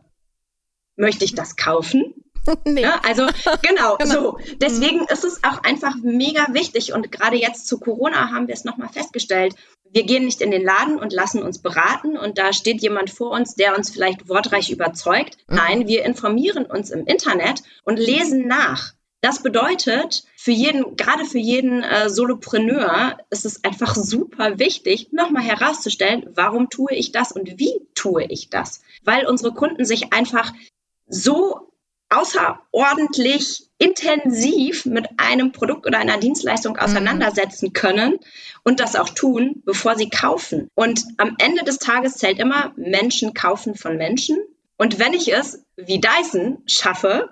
Möchte ich das kaufen? [LAUGHS] nee. Ja, ne? also genau, [LAUGHS] genau, so. Deswegen mm. ist es auch einfach mega wichtig und gerade jetzt zu Corona haben wir es nochmal festgestellt. Wir gehen nicht in den Laden und lassen uns beraten und da steht jemand vor uns, der uns vielleicht wortreich überzeugt. Mm. Nein, wir informieren uns im Internet und lesen nach. Das bedeutet, für jeden, gerade für jeden äh, Solopreneur ist es einfach super wichtig, nochmal herauszustellen, warum tue ich das und wie tue ich das? Weil unsere Kunden sich einfach so außerordentlich intensiv mit einem Produkt oder einer Dienstleistung auseinandersetzen können und das auch tun, bevor sie kaufen. Und am Ende des Tages zählt immer, Menschen kaufen von Menschen Und wenn ich es, wie Dyson, schaffe,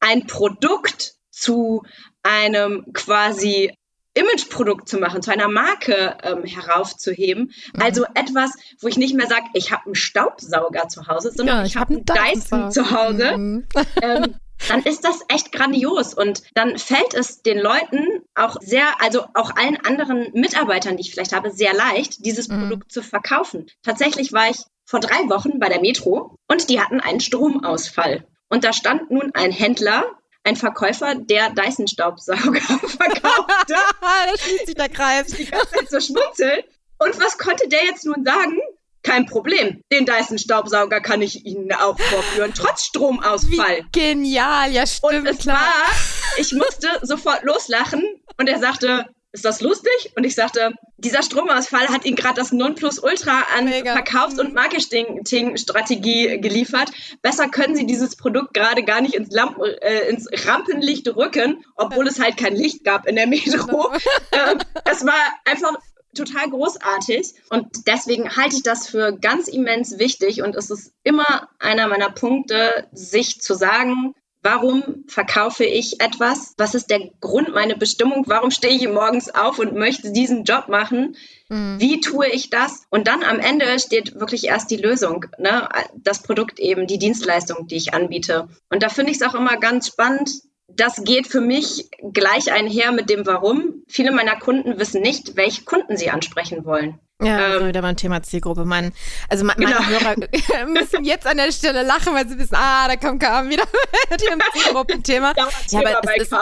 ein Produkt zu einem quasi Imageprodukt zu machen, zu einer Marke ähm, heraufzuheben. Mhm. Also etwas, wo ich nicht mehr sage, ich habe einen Staubsauger zu Hause, sondern ja, ich, ich habe hab einen Dyson zu Hause. Mhm. [LAUGHS] Ähm, dann ist das echt grandios und dann fällt es den Leuten auch sehr, also auch allen anderen Mitarbeitern, die ich vielleicht habe, sehr leicht, dieses mhm. Produkt zu verkaufen. Tatsächlich war ich vor drei Wochen bei der Metro und die hatten einen Stromausfall. Und da stand nun ein Händler ein Verkäufer, der Dyson-Staubsauger [LAUGHS] verkaufte. [LAUGHS] da schließt sich der Kreis. Die ganze Zeit so schmunzeln. Und was konnte der jetzt nun sagen? Kein Problem. Den Dyson-Staubsauger kann ich Ihnen auch vorführen, trotz Stromausfall. Wie genial, ja stimmt. Und es klar. war, ich musste sofort loslachen und er sagte, ist das lustig? Und ich sagte, dieser Stromausfall hat Ihnen gerade das Nonplusultra an Mega. Verkaufs- und Marketingstrategie geliefert. Besser können Sie dieses Produkt gerade gar nicht ins, Lampen, äh, ins Rampenlicht rücken, obwohl es halt kein Licht gab in der Metro. Genau. [LAUGHS] ähm, es war einfach total großartig und deswegen halte ich das für ganz immens wichtig und es ist immer einer meiner Punkte, sich zu sagen, Warum verkaufe ich etwas? Was ist der Grund, meine Bestimmung? Warum stehe ich morgens auf und möchte diesen Job machen? Mhm. Wie tue ich das? Und dann am Ende steht wirklich erst die Lösung, ne? das Produkt eben, die Dienstleistung, die ich anbiete. Und da finde ich es auch immer ganz spannend. Das geht für mich gleich einher mit dem Warum. Viele meiner Kunden wissen nicht, welche Kunden sie ansprechen wollen. Ja, ähm, wieder beim Thema Zielgruppe. Mein, also mein, genau. meine Hörer [LAUGHS] müssen jetzt an der Stelle lachen, weil sie wissen, ah, da kommt Carmen wieder [LAUGHS] mit ihrem Zielgruppenthema. ja, aber ist,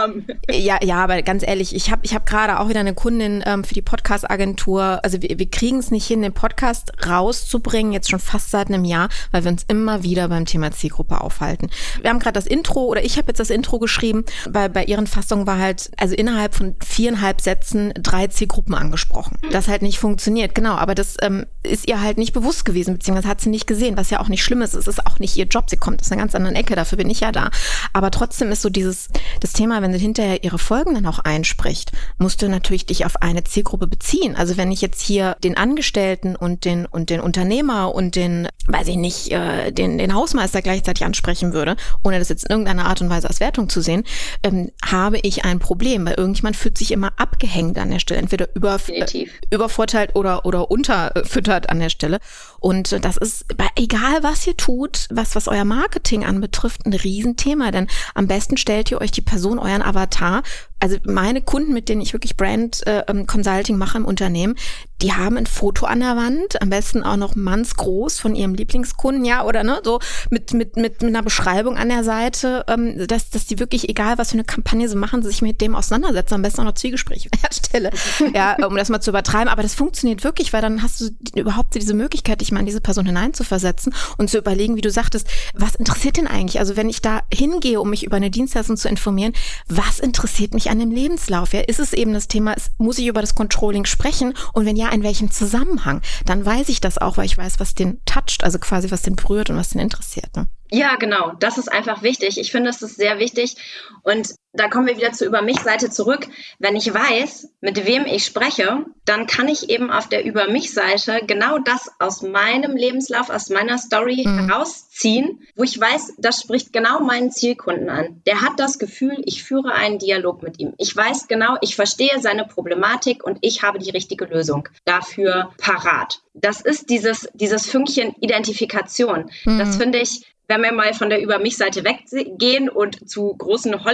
ja, ja, aber ganz ehrlich, ich habe ich hab gerade auch wieder eine Kundin ähm, für die Podcast-Agentur. Also wir, wir kriegen es nicht hin, den Podcast rauszubringen, jetzt schon fast seit einem Jahr, weil wir uns immer wieder beim Thema Zielgruppe aufhalten. Wir haben gerade das Intro, oder ich habe jetzt das Intro geschrieben, weil bei ihren Fassungen war halt, also innerhalb von viereinhalb Sätzen drei Zielgruppen angesprochen. Das halt nicht funktioniert. Genau Genau, aber das ähm, ist ihr halt nicht bewusst gewesen, beziehungsweise hat sie nicht gesehen, was ja auch nicht schlimm ist. Es ist auch nicht ihr Job. Sie kommt aus einer ganz anderen Ecke, dafür bin ich ja da. Aber trotzdem ist so dieses, das Thema, wenn sie hinterher ihre Folgen dann auch einspricht, musst du natürlich dich auf eine Zielgruppe beziehen. Also wenn ich jetzt hier den Angestellten und den, und den Unternehmer und den, weiß ich nicht, äh, den, den Hausmeister gleichzeitig ansprechen würde, ohne das jetzt in irgendeiner Art und Weise als Wertung zu sehen, ähm, habe ich ein Problem, weil irgendjemand fühlt sich immer abgehängt an der Stelle, entweder über, äh, übervorteilt oder, oder oder unterfüttert an der Stelle. Und das ist, egal was ihr tut, was, was euer Marketing anbetrifft, ein Riesenthema. Denn am besten stellt ihr euch die Person, euren Avatar, also meine Kunden, mit denen ich wirklich Brand äh, ähm, Consulting mache im Unternehmen, die haben ein Foto an der Wand, am besten auch noch mannsgroß von ihrem Lieblingskunden, ja, oder ne, so mit, mit, mit, mit einer Beschreibung an der Seite, ähm, dass, dass die wirklich, egal was für eine Kampagne sie machen, sich mit dem auseinandersetzen, am besten auch noch Zielgespräche herstelle, [LAUGHS] ja, um das mal zu übertreiben. Aber das funktioniert wirklich, weil dann hast du überhaupt diese Möglichkeit, dich mal in diese Person hineinzuversetzen und zu überlegen, wie du sagtest, was interessiert denn eigentlich? Also wenn ich da hingehe, um mich über eine Dienstleistung zu informieren, was interessiert mich an dem Lebenslauf? Ja, ist es eben das Thema, muss ich über das Controlling sprechen? Und wenn ja, in welchem Zusammenhang, dann weiß ich das auch, weil ich weiß, was den toucht, also quasi was den berührt und was den interessiert. Ne? Ja, genau. Das ist einfach wichtig. Ich finde, es ist sehr wichtig. Und da kommen wir wieder zur Über mich Seite zurück. Wenn ich weiß, mit wem ich spreche, dann kann ich eben auf der Über mich Seite genau das aus meinem Lebenslauf, aus meiner Story mhm. herausziehen, wo ich weiß, das spricht genau meinen Zielkunden an. Der hat das Gefühl, ich führe einen Dialog mit ihm. Ich weiß genau, ich verstehe seine Problematik und ich habe die richtige Lösung dafür parat. Das ist dieses, dieses Fünkchen Identifikation. Mhm. Das finde ich wenn wir mal von der Über mich-Seite weggehen und zu großen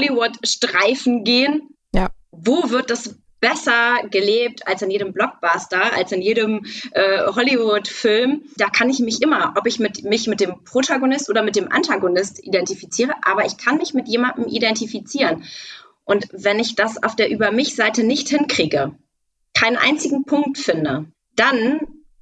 Hollywood-Streifen gehen, ja. wo wird das besser gelebt als in jedem Blockbuster, als in jedem äh, Hollywood-Film. Da kann ich mich immer, ob ich mit, mich mit dem Protagonist oder mit dem Antagonist identifiziere, aber ich kann mich mit jemandem identifizieren. Und wenn ich das auf der Über mich-Seite nicht hinkriege, keinen einzigen Punkt finde, dann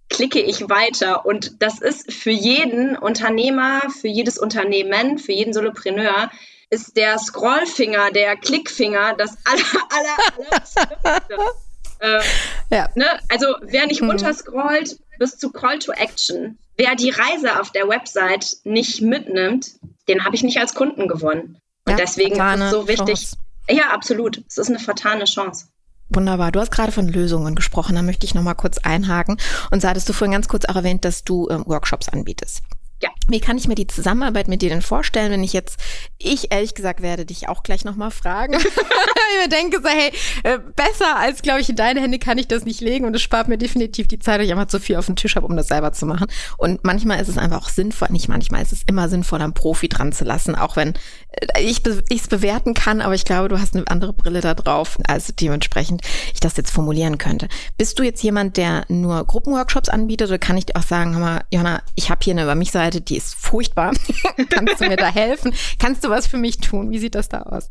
klicke ich weiter. Und das ist für jeden Unternehmer, für jedes Unternehmen, für jeden Solopreneur, ist der Scrollfinger, der Klickfinger das [LAUGHS] aller, aller, aller äh, ja. ne? Also wer nicht mhm. runterscrollt bis zu Call to Action, wer die Reise auf der Website nicht mitnimmt, den habe ich nicht als Kunden gewonnen. Und ja, deswegen ist es so wichtig. Chance. Ja, absolut. Es ist eine vertane Chance. Wunderbar. Du hast gerade von Lösungen gesprochen. Da möchte ich noch mal kurz einhaken. Und so hattest du vorhin ganz kurz auch erwähnt, dass du ähm, Workshops anbietest. Ja. Wie kann ich mir die Zusammenarbeit mit dir denn vorstellen, wenn ich jetzt, ich ehrlich gesagt werde dich auch gleich nochmal fragen. [LAUGHS] [LAUGHS] ich mir denke so, hey, äh, besser als, glaube ich, in deine Hände kann ich das nicht legen und es spart mir definitiv die Zeit, dass ich einfach zu viel auf dem Tisch habe, um das selber zu machen. Und manchmal ist es einfach auch sinnvoll, nicht manchmal, ist es immer sinnvoll, einen Profi dran zu lassen, auch wenn äh, ich es bewerten kann, aber ich glaube, du hast eine andere Brille da drauf, als dementsprechend ich das jetzt formulieren könnte. Bist du jetzt jemand, der nur Gruppenworkshops anbietet oder kann ich dir auch sagen, hör mal, Jonna, ich habe hier eine über mich Seite Seite, die ist furchtbar. [LAUGHS] Kannst du mir da helfen? Kannst du was für mich tun? Wie sieht das da aus?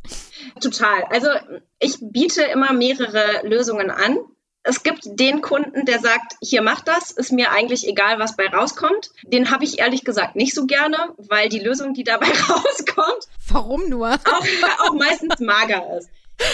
Total. Also ich biete immer mehrere Lösungen an. Es gibt den Kunden, der sagt, hier mach das, ist mir eigentlich egal, was bei rauskommt. Den habe ich ehrlich gesagt nicht so gerne, weil die Lösung, die dabei [LAUGHS] rauskommt, warum nur? Auch, auch meistens mager ist.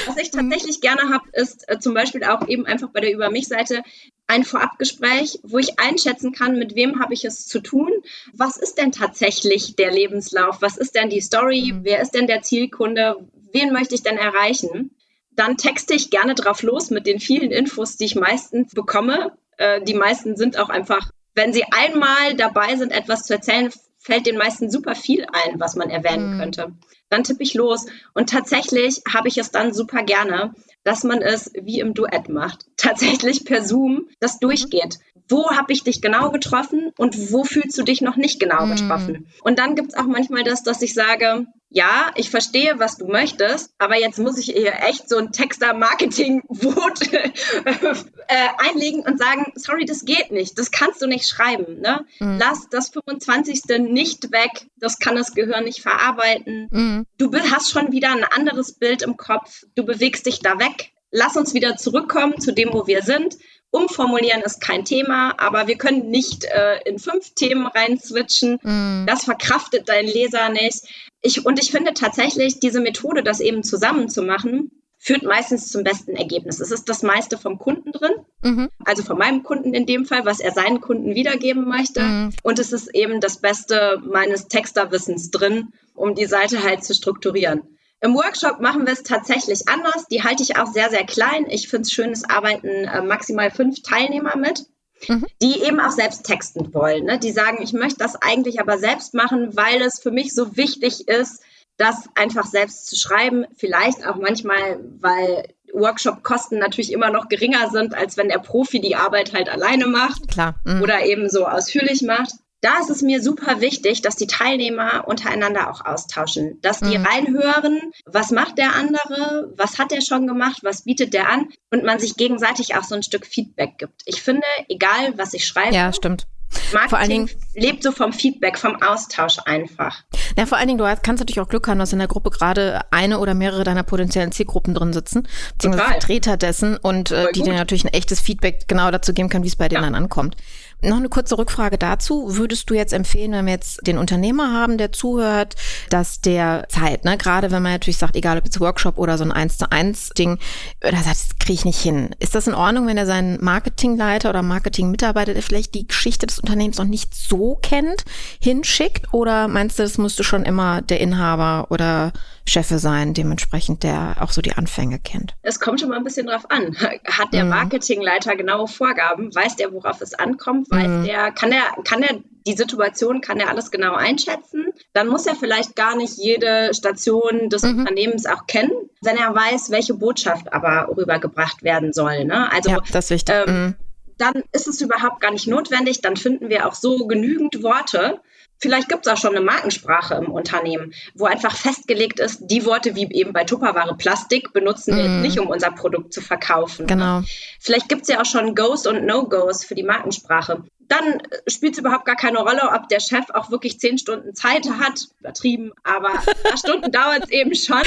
Was ich mhm. tatsächlich gerne habe, ist äh, zum Beispiel auch eben einfach bei der Über mich-Seite ein Vorabgespräch, wo ich einschätzen kann, mit wem habe ich es zu tun. Was ist denn tatsächlich der Lebenslauf? Was ist denn die Story? Mhm. Wer ist denn der Zielkunde? Wen möchte ich denn erreichen? Dann texte ich gerne drauf los mit den vielen Infos, die ich meistens bekomme. Äh, die meisten sind auch einfach, wenn sie einmal dabei sind, etwas zu erzählen, fällt den meisten super viel ein, was man erwähnen mhm. könnte dann tippe ich los. Und tatsächlich habe ich es dann super gerne, dass man es wie im Duett macht. [LAUGHS] Tatsächlich per Zoom das durchgeht. Wo habe ich dich genau getroffen und wo fühlst du dich noch nicht genau mhm. getroffen? Und dann gibt es auch manchmal das, dass ich sage, ja, ich verstehe, was du möchtest, aber jetzt muss ich hier echt so ein Texter-Marketing-Wut [LAUGHS] äh, einlegen und sagen, sorry, das geht nicht, das kannst du nicht schreiben. Ne? Mhm. Lass das 25. nicht weg, das kann das Gehirn nicht verarbeiten. Mhm. Du hast schon wieder ein anderes Bild im Kopf, du bewegst dich da weg. Lass uns wieder zurückkommen zu dem, wo wir sind. Umformulieren ist kein Thema, aber wir können nicht äh, in fünf Themen rein switchen. Mm. Das verkraftet dein Leser nicht. Ich, und ich finde tatsächlich, diese Methode, das eben zusammen zu machen, führt meistens zum besten Ergebnis. Es ist das meiste vom Kunden drin, mhm. also von meinem Kunden in dem Fall, was er seinen Kunden wiedergeben möchte. Mhm. Und es ist eben das Beste meines Texterwissens drin, um die Seite halt zu strukturieren. Im Workshop machen wir es tatsächlich anders. Die halte ich auch sehr, sehr klein. Ich finde es schön, es arbeiten äh, maximal fünf Teilnehmer mit. Mhm. die eben auch selbst texten wollen. Ne? Die sagen, ich möchte das eigentlich aber selbst machen, weil es für mich so wichtig ist, das einfach selbst zu schreiben. Vielleicht auch manchmal, weil Workshop-Kosten natürlich immer noch geringer sind, als wenn der Profi die Arbeit halt alleine macht Klar. Mhm. oder eben so ausführlich macht da ist es mir super wichtig, dass die Teilnehmer untereinander auch austauschen, dass die mhm. reinhören, was macht der andere, was hat er schon gemacht, was bietet der an und man sich gegenseitig auch so ein Stück Feedback gibt. Ich finde, egal was ich schreibe, ja, stimmt. Marketing vor allen Dingen, lebt so vom Feedback, vom Austausch einfach. Ja, vor allen Dingen, du kannst natürlich auch Glück haben, dass in der Gruppe gerade eine oder mehrere deiner potenziellen Zielgruppen drin sitzen, beziehungsweise Vertreter dessen und äh, die dir natürlich ein echtes Feedback genau dazu geben können, wie es bei denen ja. dann ankommt. Noch eine kurze Rückfrage dazu. Würdest du jetzt empfehlen, wenn wir jetzt den Unternehmer haben, der zuhört, dass der Zeit, ne, gerade wenn man natürlich sagt, egal ob jetzt Workshop oder so ein 1 zu 1 Ding, oder sagt, das kriege ich nicht hin. Ist das in Ordnung, wenn er seinen Marketingleiter oder Marketingmitarbeiter, der vielleicht die Geschichte des Unternehmens noch nicht so kennt, hinschickt? Oder meinst du, das müsste schon immer der Inhaber oder Chefe sein, dementsprechend der auch so die Anfänge kennt? Es kommt schon mal ein bisschen drauf an. [LAUGHS] Hat der mhm. Marketingleiter genaue Vorgaben? Weiß der, worauf es ankommt? Weiß mhm. der, kann er, kann er die Situation, kann er alles genau einschätzen? Dann muss er vielleicht gar nicht jede Station des mhm. Unternehmens auch kennen, wenn er weiß, welche Botschaft aber rübergebracht werden soll. Ne? Also, ja, das ist wichtig. Ähm, mhm. dann ist es überhaupt gar nicht notwendig. Dann finden wir auch so genügend Worte, Vielleicht gibt es auch schon eine Markensprache im Unternehmen, wo einfach festgelegt ist, die Worte wie eben bei Tupperware Plastik benutzen wir mm. nicht, um unser Produkt zu verkaufen. Genau. Vielleicht gibt es ja auch schon Goes und No-Goes für die Markensprache. Dann spielt es überhaupt gar keine Rolle, ob der Chef auch wirklich zehn Stunden Zeit hat. Übertrieben, aber ein Stunden [LAUGHS] dauert es eben schon.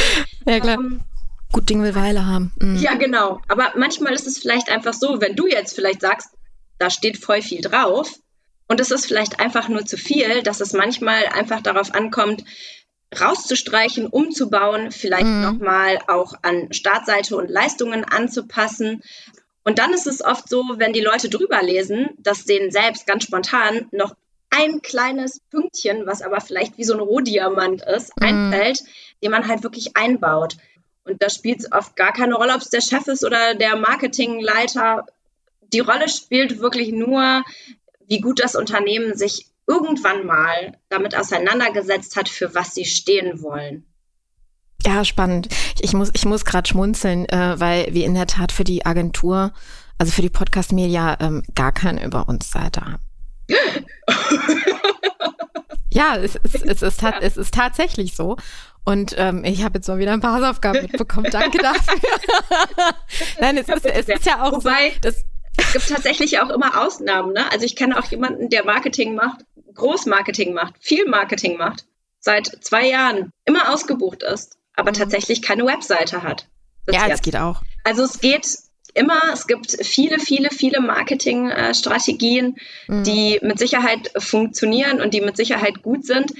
Ja, klar. Ähm, Gut Ding will Weile haben. Mhm. Ja, genau. Aber manchmal ist es vielleicht einfach so, wenn du jetzt vielleicht sagst, da steht voll viel drauf, und es ist vielleicht einfach nur zu viel, dass es manchmal einfach darauf ankommt, rauszustreichen, umzubauen, vielleicht mhm. nochmal auch an Startseite und Leistungen anzupassen. Und dann ist es oft so, wenn die Leute drüber lesen, dass denen selbst ganz spontan noch ein kleines Pünktchen, was aber vielleicht wie so ein Rohdiamant ist, mhm. einfällt, den man halt wirklich einbaut. Und da spielt es oft gar keine Rolle, ob es der Chef ist oder der Marketingleiter. Die Rolle spielt wirklich nur, wie gut das Unternehmen sich irgendwann mal damit auseinandergesetzt hat, für was sie stehen wollen. Ja, spannend. Ich muss, ich muss gerade schmunzeln, äh, weil wir in der Tat für die Agentur, also für die Podcast Media, ähm, gar keine über uns Seite haben. [LAUGHS] ja, es, es, es, ist, es ist tatsächlich so. Und ähm, ich habe jetzt mal wieder ein paar Hausaufgaben mitbekommen. Danke dafür. [LAUGHS] Nein, es ist, es ist ja auch Wobei, so. Das es gibt tatsächlich auch immer Ausnahmen. Ne? Also ich kenne auch jemanden, der Marketing macht, Großmarketing macht, viel Marketing macht, seit zwei Jahren immer ausgebucht ist aber tatsächlich keine Webseite hat. Ja, es geht auch. Also es geht immer, es gibt viele, viele, viele Marketingstrategien, mhm. die mit Sicherheit funktionieren und die mit Sicherheit gut sind.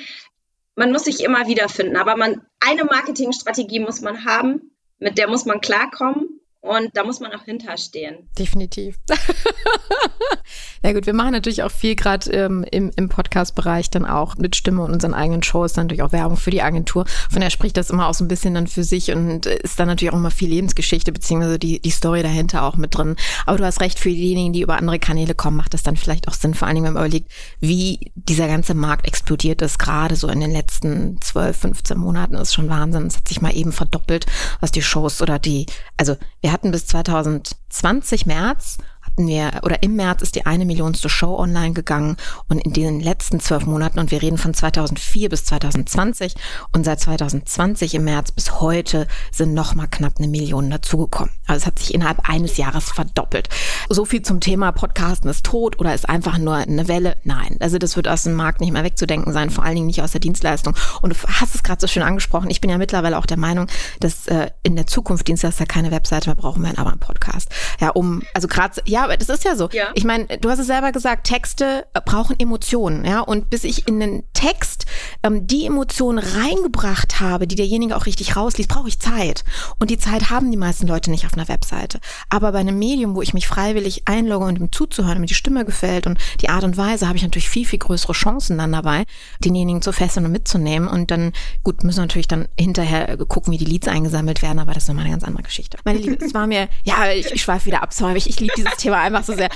Man muss sich immer wiederfinden, aber man, eine Marketingstrategie muss man haben, mit der muss man klarkommen und da muss man auch hinterstehen. Definitiv. [LAUGHS] ja gut, wir machen natürlich auch viel gerade ähm, im, im Podcast-Bereich dann auch mit Stimme und unseren eigenen Shows, dann natürlich auch Werbung für die Agentur. Von der spricht das immer auch so ein bisschen dann für sich und ist dann natürlich auch immer viel Lebensgeschichte beziehungsweise die, die Story dahinter auch mit drin. Aber du hast recht, für diejenigen, die über andere Kanäle kommen, macht das dann vielleicht auch Sinn, vor allen Dingen, wenn man überlegt, wie dieser ganze Markt explodiert ist, gerade so in den letzten 12, 15 Monaten, ist schon Wahnsinn. Es hat sich mal eben verdoppelt, was die Shows oder die, also wir hatten bis 2020 März hatten wir, oder im März ist die eine Millionste Show online gegangen und in den letzten zwölf Monaten, und wir reden von 2004 bis 2020 und seit 2020 im März bis heute sind nochmal knapp eine Million dazugekommen. Also es hat sich innerhalb eines Jahres verdoppelt. So viel zum Thema Podcasten ist tot oder ist einfach nur eine Welle? Nein. Also das wird aus dem Markt nicht mehr wegzudenken sein, vor allen Dingen nicht aus der Dienstleistung. Und du hast es gerade so schön angesprochen. Ich bin ja mittlerweile auch der Meinung, dass äh, in der Zukunft Dienstleister keine Webseite mehr brauchen werden, aber einen Podcast. Ja, um, also gerade, ja, aber das ist ja so. Ja. Ich meine, du hast es selber gesagt, Texte äh, brauchen Emotionen, ja. Und bis ich in den Text ähm, die Emotionen reingebracht habe, die derjenige auch richtig rausliest, brauche ich Zeit. Und die Zeit haben die meisten Leute nicht auf einer Webseite. Aber bei einem Medium, wo ich mich freiwillig einlogge und ihm zuzuhören, mir die Stimme gefällt und die Art und Weise, habe ich natürlich viel, viel größere Chancen dann dabei, denjenigen zu fesseln und mitzunehmen. Und dann, gut, müssen wir natürlich dann hinterher gucken, wie die Leads eingesammelt werden, aber das ist nochmal eine ganz andere Geschichte. Meine Liebe, es war mir, ja, ich, ich schweife wieder ab, sorry, ich, ich liebe dieses Thema einfach so sehr.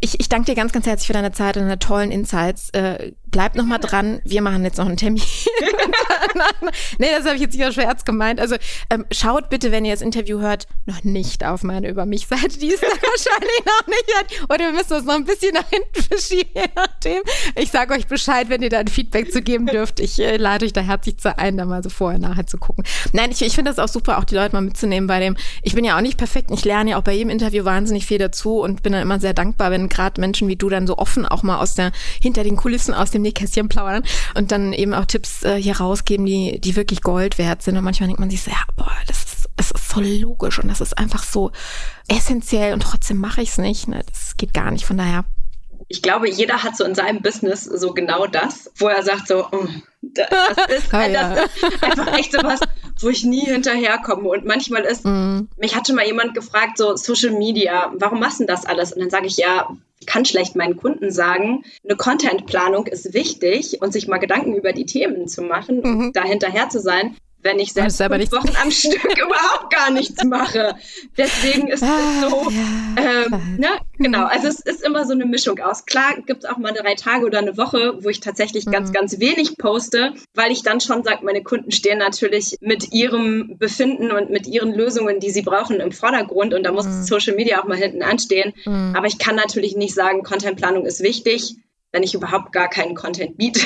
Ich, ich danke dir ganz, ganz herzlich für deine Zeit und deine tollen Insights. Äh, bleib noch dran. Wir machen jetzt noch einen Termin. [LAUGHS] nee, das habe ich jetzt nicht aus Scherz gemeint. Also ähm, schaut bitte, wenn ihr das Interview hört, noch nicht auf meine Über mich Seite. Die ist da [LAUGHS] wahrscheinlich noch nicht. Hat. Oder wir müssen uns noch ein bisschen nach hinten verschieben, je nachdem. Ich sage euch Bescheid, wenn ihr da ein Feedback zu geben dürft. Ich äh, lade euch da herzlich zu ein, da mal so vorher, nachher zu gucken. Nein, ich, ich finde das auch super, auch die Leute mal mitzunehmen bei dem. Ich bin ja auch nicht perfekt. Ich lerne ja auch bei jedem Interview wahnsinnig viel dazu und bin dann immer sehr dankbar, wenn gerade Menschen wie du dann so offen auch mal aus der, hinter den Kulissen, aus dem Nähkästchen plaudern und dann eben auch Tipps äh, hier rausgeben, die, die wirklich Gold wert sind. Und manchmal denkt man sich so, ja, boah, das ist, es ist so logisch und das ist einfach so essentiell und trotzdem mache ich es nicht. Ne? Das geht gar nicht. Von daher ich glaube, jeder hat so in seinem Business so genau das, wo er sagt so, oh, das, [LAUGHS] ist, ah, ja. das ist einfach echt so was, wo ich nie hinterherkomme. Und manchmal ist, mm. mich hatte mal jemand gefragt, so Social Media, warum machst du das alles? Und dann sage ich, ja, ich kann schlecht meinen Kunden sagen, eine Contentplanung ist wichtig und sich mal Gedanken über die Themen zu machen mhm. und da hinterher zu sein wenn ich selbst fünf Wochen am [LAUGHS] Stück überhaupt gar nichts mache. Deswegen ist es ah, so, ja, ähm, ne? genau, also es ist immer so eine Mischung aus. Klar gibt es auch mal drei Tage oder eine Woche, wo ich tatsächlich mhm. ganz, ganz wenig poste, weil ich dann schon sage, meine Kunden stehen natürlich mit ihrem Befinden und mit ihren Lösungen, die sie brauchen, im Vordergrund und da muss mhm. Social Media auch mal hinten anstehen. Mhm. Aber ich kann natürlich nicht sagen, Contentplanung ist wichtig, wenn ich überhaupt gar keinen Content biete.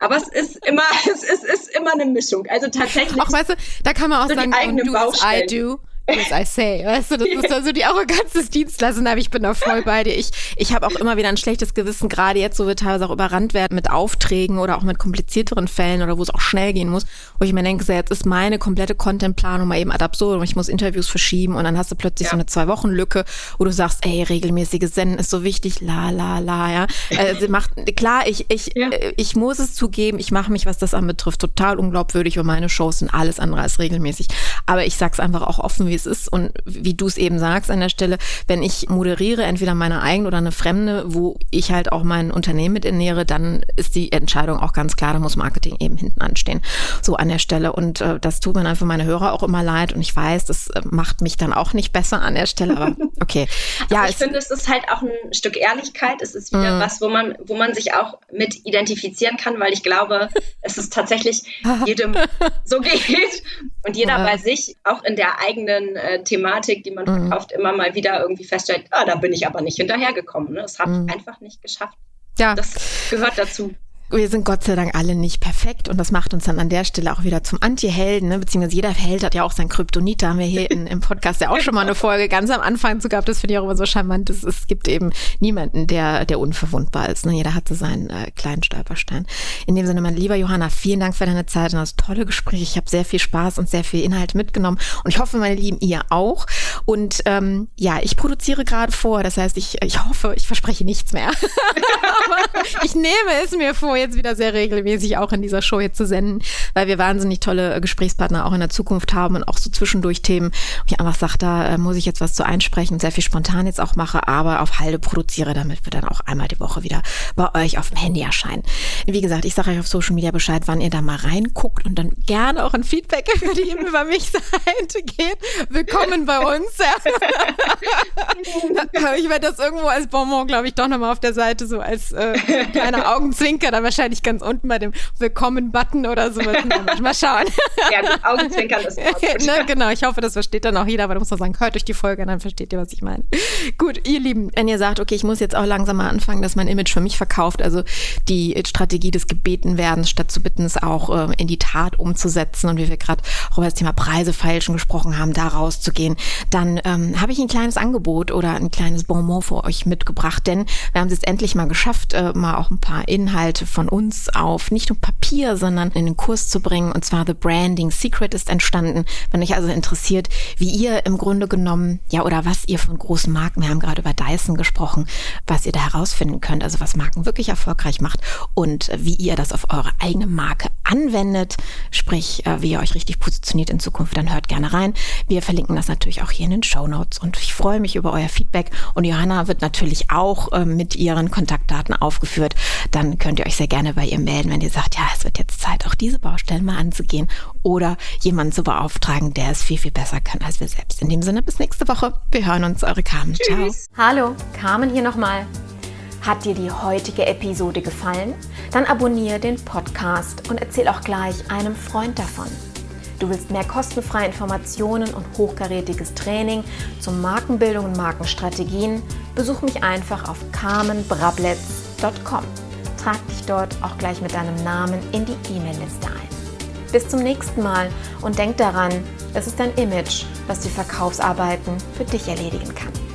Aber es ist immer, [LAUGHS] es ist, ist immer eine Mischung. Also tatsächlich. Auch weißt du, da kann man auch so sagen, die do as I do. As I say. Weißt du, das [LAUGHS] ist also die Arroganz des Dienstleisters, aber ich bin da voll bei dir. Ich, ich habe auch immer wieder ein schlechtes Gewissen, gerade jetzt, wo wir teilweise auch überrannt werden mit Aufträgen oder auch mit komplizierteren Fällen oder wo es auch schnell gehen muss, wo ich mir denke, so, jetzt ist meine komplette Contentplanung mal eben ad absurdum. Ich muss Interviews verschieben und dann hast du plötzlich ja. so eine Zwei-Wochen-Lücke, wo du sagst, ey, regelmäßiges Senden ist so wichtig, la, la, la, ja. Also macht, klar, ich, ich, ja. ich muss es zugeben, ich mache mich, was das anbetrifft, total unglaubwürdig und meine Shows sind alles andere als regelmäßig. Aber ich sag's einfach auch offen, wie es ist und wie du es eben sagst an der Stelle, wenn ich moderiere, entweder meine eigene oder eine fremde, wo ich halt auch mein Unternehmen mit ernähre, dann ist die Entscheidung auch ganz klar, da muss Marketing eben hinten anstehen. So an der Stelle. Und äh, das tut mir dann für meine Hörer auch immer leid. Und ich weiß, das äh, macht mich dann auch nicht besser an der Stelle, aber [LAUGHS] okay. ja, ich finde, es ist halt auch ein Stück Ehrlichkeit. Es ist wieder mm. was, wo man, wo man sich auch mit identifizieren kann, weil ich glaube, [LAUGHS] es ist tatsächlich jedem so geht und jeder ja. bei sich, auch in der eigenen äh, Thematik, die man mm. verkauft, immer mal wieder irgendwie feststellt, ah, da bin ich aber nicht hinterhergekommen. Ne? Das habe ich einfach nicht geschafft. Ja. Das gehört dazu wir sind Gott sei Dank alle nicht perfekt und das macht uns dann an der Stelle auch wieder zum Anti-Helden, ne? beziehungsweise jeder Held hat ja auch sein Kryptonit. Da haben wir hier in, im Podcast ja auch schon mal eine Folge ganz am Anfang zu gehabt. Das finde ich auch immer so charmant. Es, es gibt eben niemanden, der, der unverwundbar ist. Ne? Jeder hat so seinen äh, kleinen Stolperstein. In dem Sinne, mein lieber Johanna, vielen Dank für deine Zeit und das tolle Gespräch. Ich habe sehr viel Spaß und sehr viel Inhalt mitgenommen und ich hoffe, meine Lieben, ihr auch. Und ähm, ja, ich produziere gerade vor. Das heißt, ich, ich hoffe, ich verspreche nichts mehr. [LAUGHS] Aber ich nehme es mir vor, jetzt wieder sehr regelmäßig auch in dieser Show jetzt zu senden, weil wir wahnsinnig tolle äh, Gesprächspartner auch in der Zukunft haben und auch so zwischendurch Themen, wo ich einfach sage, da äh, muss ich jetzt was zu einsprechen sehr viel spontan jetzt auch mache, aber auf Halde produziere, damit wir dann auch einmal die Woche wieder bei euch auf dem Handy erscheinen. Wie gesagt, ich sage euch auf Social Media Bescheid, wann ihr da mal reinguckt und dann gerne auch ein Feedback [LAUGHS] über die über mich [LAUGHS] Seite geht. Willkommen bei uns. [LAUGHS] ich werde das irgendwo als Bonbon, glaube ich, doch nochmal auf der Seite so als äh, kleiner Augenzwinker dann wahrscheinlich ganz unten bei dem Willkommen-Button oder so. [LAUGHS] Mal schauen. Ja, gut, Augenzwinkern ist [LAUGHS] ne, Genau, ich hoffe, das versteht dann auch jeder, aber du musst doch sagen, hört euch die Folge an, dann versteht ihr, was ich meine. Gut, ihr Lieben, wenn ihr sagt, okay, ich muss jetzt auch langsam mal anfangen, dass mein Image für mich verkauft, also die Strategie des Gebetenwerdens statt zu bitten, es auch äh, in die Tat umzusetzen und wie wir gerade auch über das Thema Preise feilschen gesprochen haben, da rauszugehen, dann ähm, habe ich ein kleines Angebot oder ein kleines Bonbon für euch mitgebracht, denn wir haben es jetzt endlich mal geschafft, äh, mal auch ein paar Inhalte von uns auf nicht nur Papier, sondern in den Kurs zu bringen. Und zwar The Branding Secret ist entstanden. Wenn euch also interessiert, wie ihr im Grunde genommen, ja, oder was ihr von großen Marken, wir haben gerade über Dyson gesprochen, was ihr da herausfinden könnt, also was Marken wirklich erfolgreich macht und wie ihr das auf eure eigene Marke anwendet, sprich, äh, wie ihr euch richtig positioniert in Zukunft, dann hört gerne rein. Wir verlinken das natürlich auch hier in den Show Notes und ich freue mich über euer Feedback und Johanna wird natürlich auch äh, mit ihren Kontaktdaten aufgeführt. Dann könnt ihr euch sehr gerne bei ihr melden, wenn ihr sagt, ja, es wird jetzt Zeit, auch diese Baustellen mal anzugehen oder jemanden zu beauftragen, der es viel, viel besser kann als wir selbst. In dem Sinne, bis nächste Woche. Wir hören uns, eure Carmen. Tschüss. Ciao. Hallo, Carmen hier nochmal. Hat dir die heutige Episode gefallen? Dann abonniere den Podcast und erzähl auch gleich einem Freund davon. Du willst mehr kostenfreie Informationen und hochkarätiges Training zur Markenbildung und Markenstrategien? Besuch mich einfach auf carmenbrabletz.com. Trag dich dort auch gleich mit deinem Namen in die E-Mail-Liste ein. Bis zum nächsten Mal und denk daran, es ist dein Image, was die Verkaufsarbeiten für dich erledigen kann.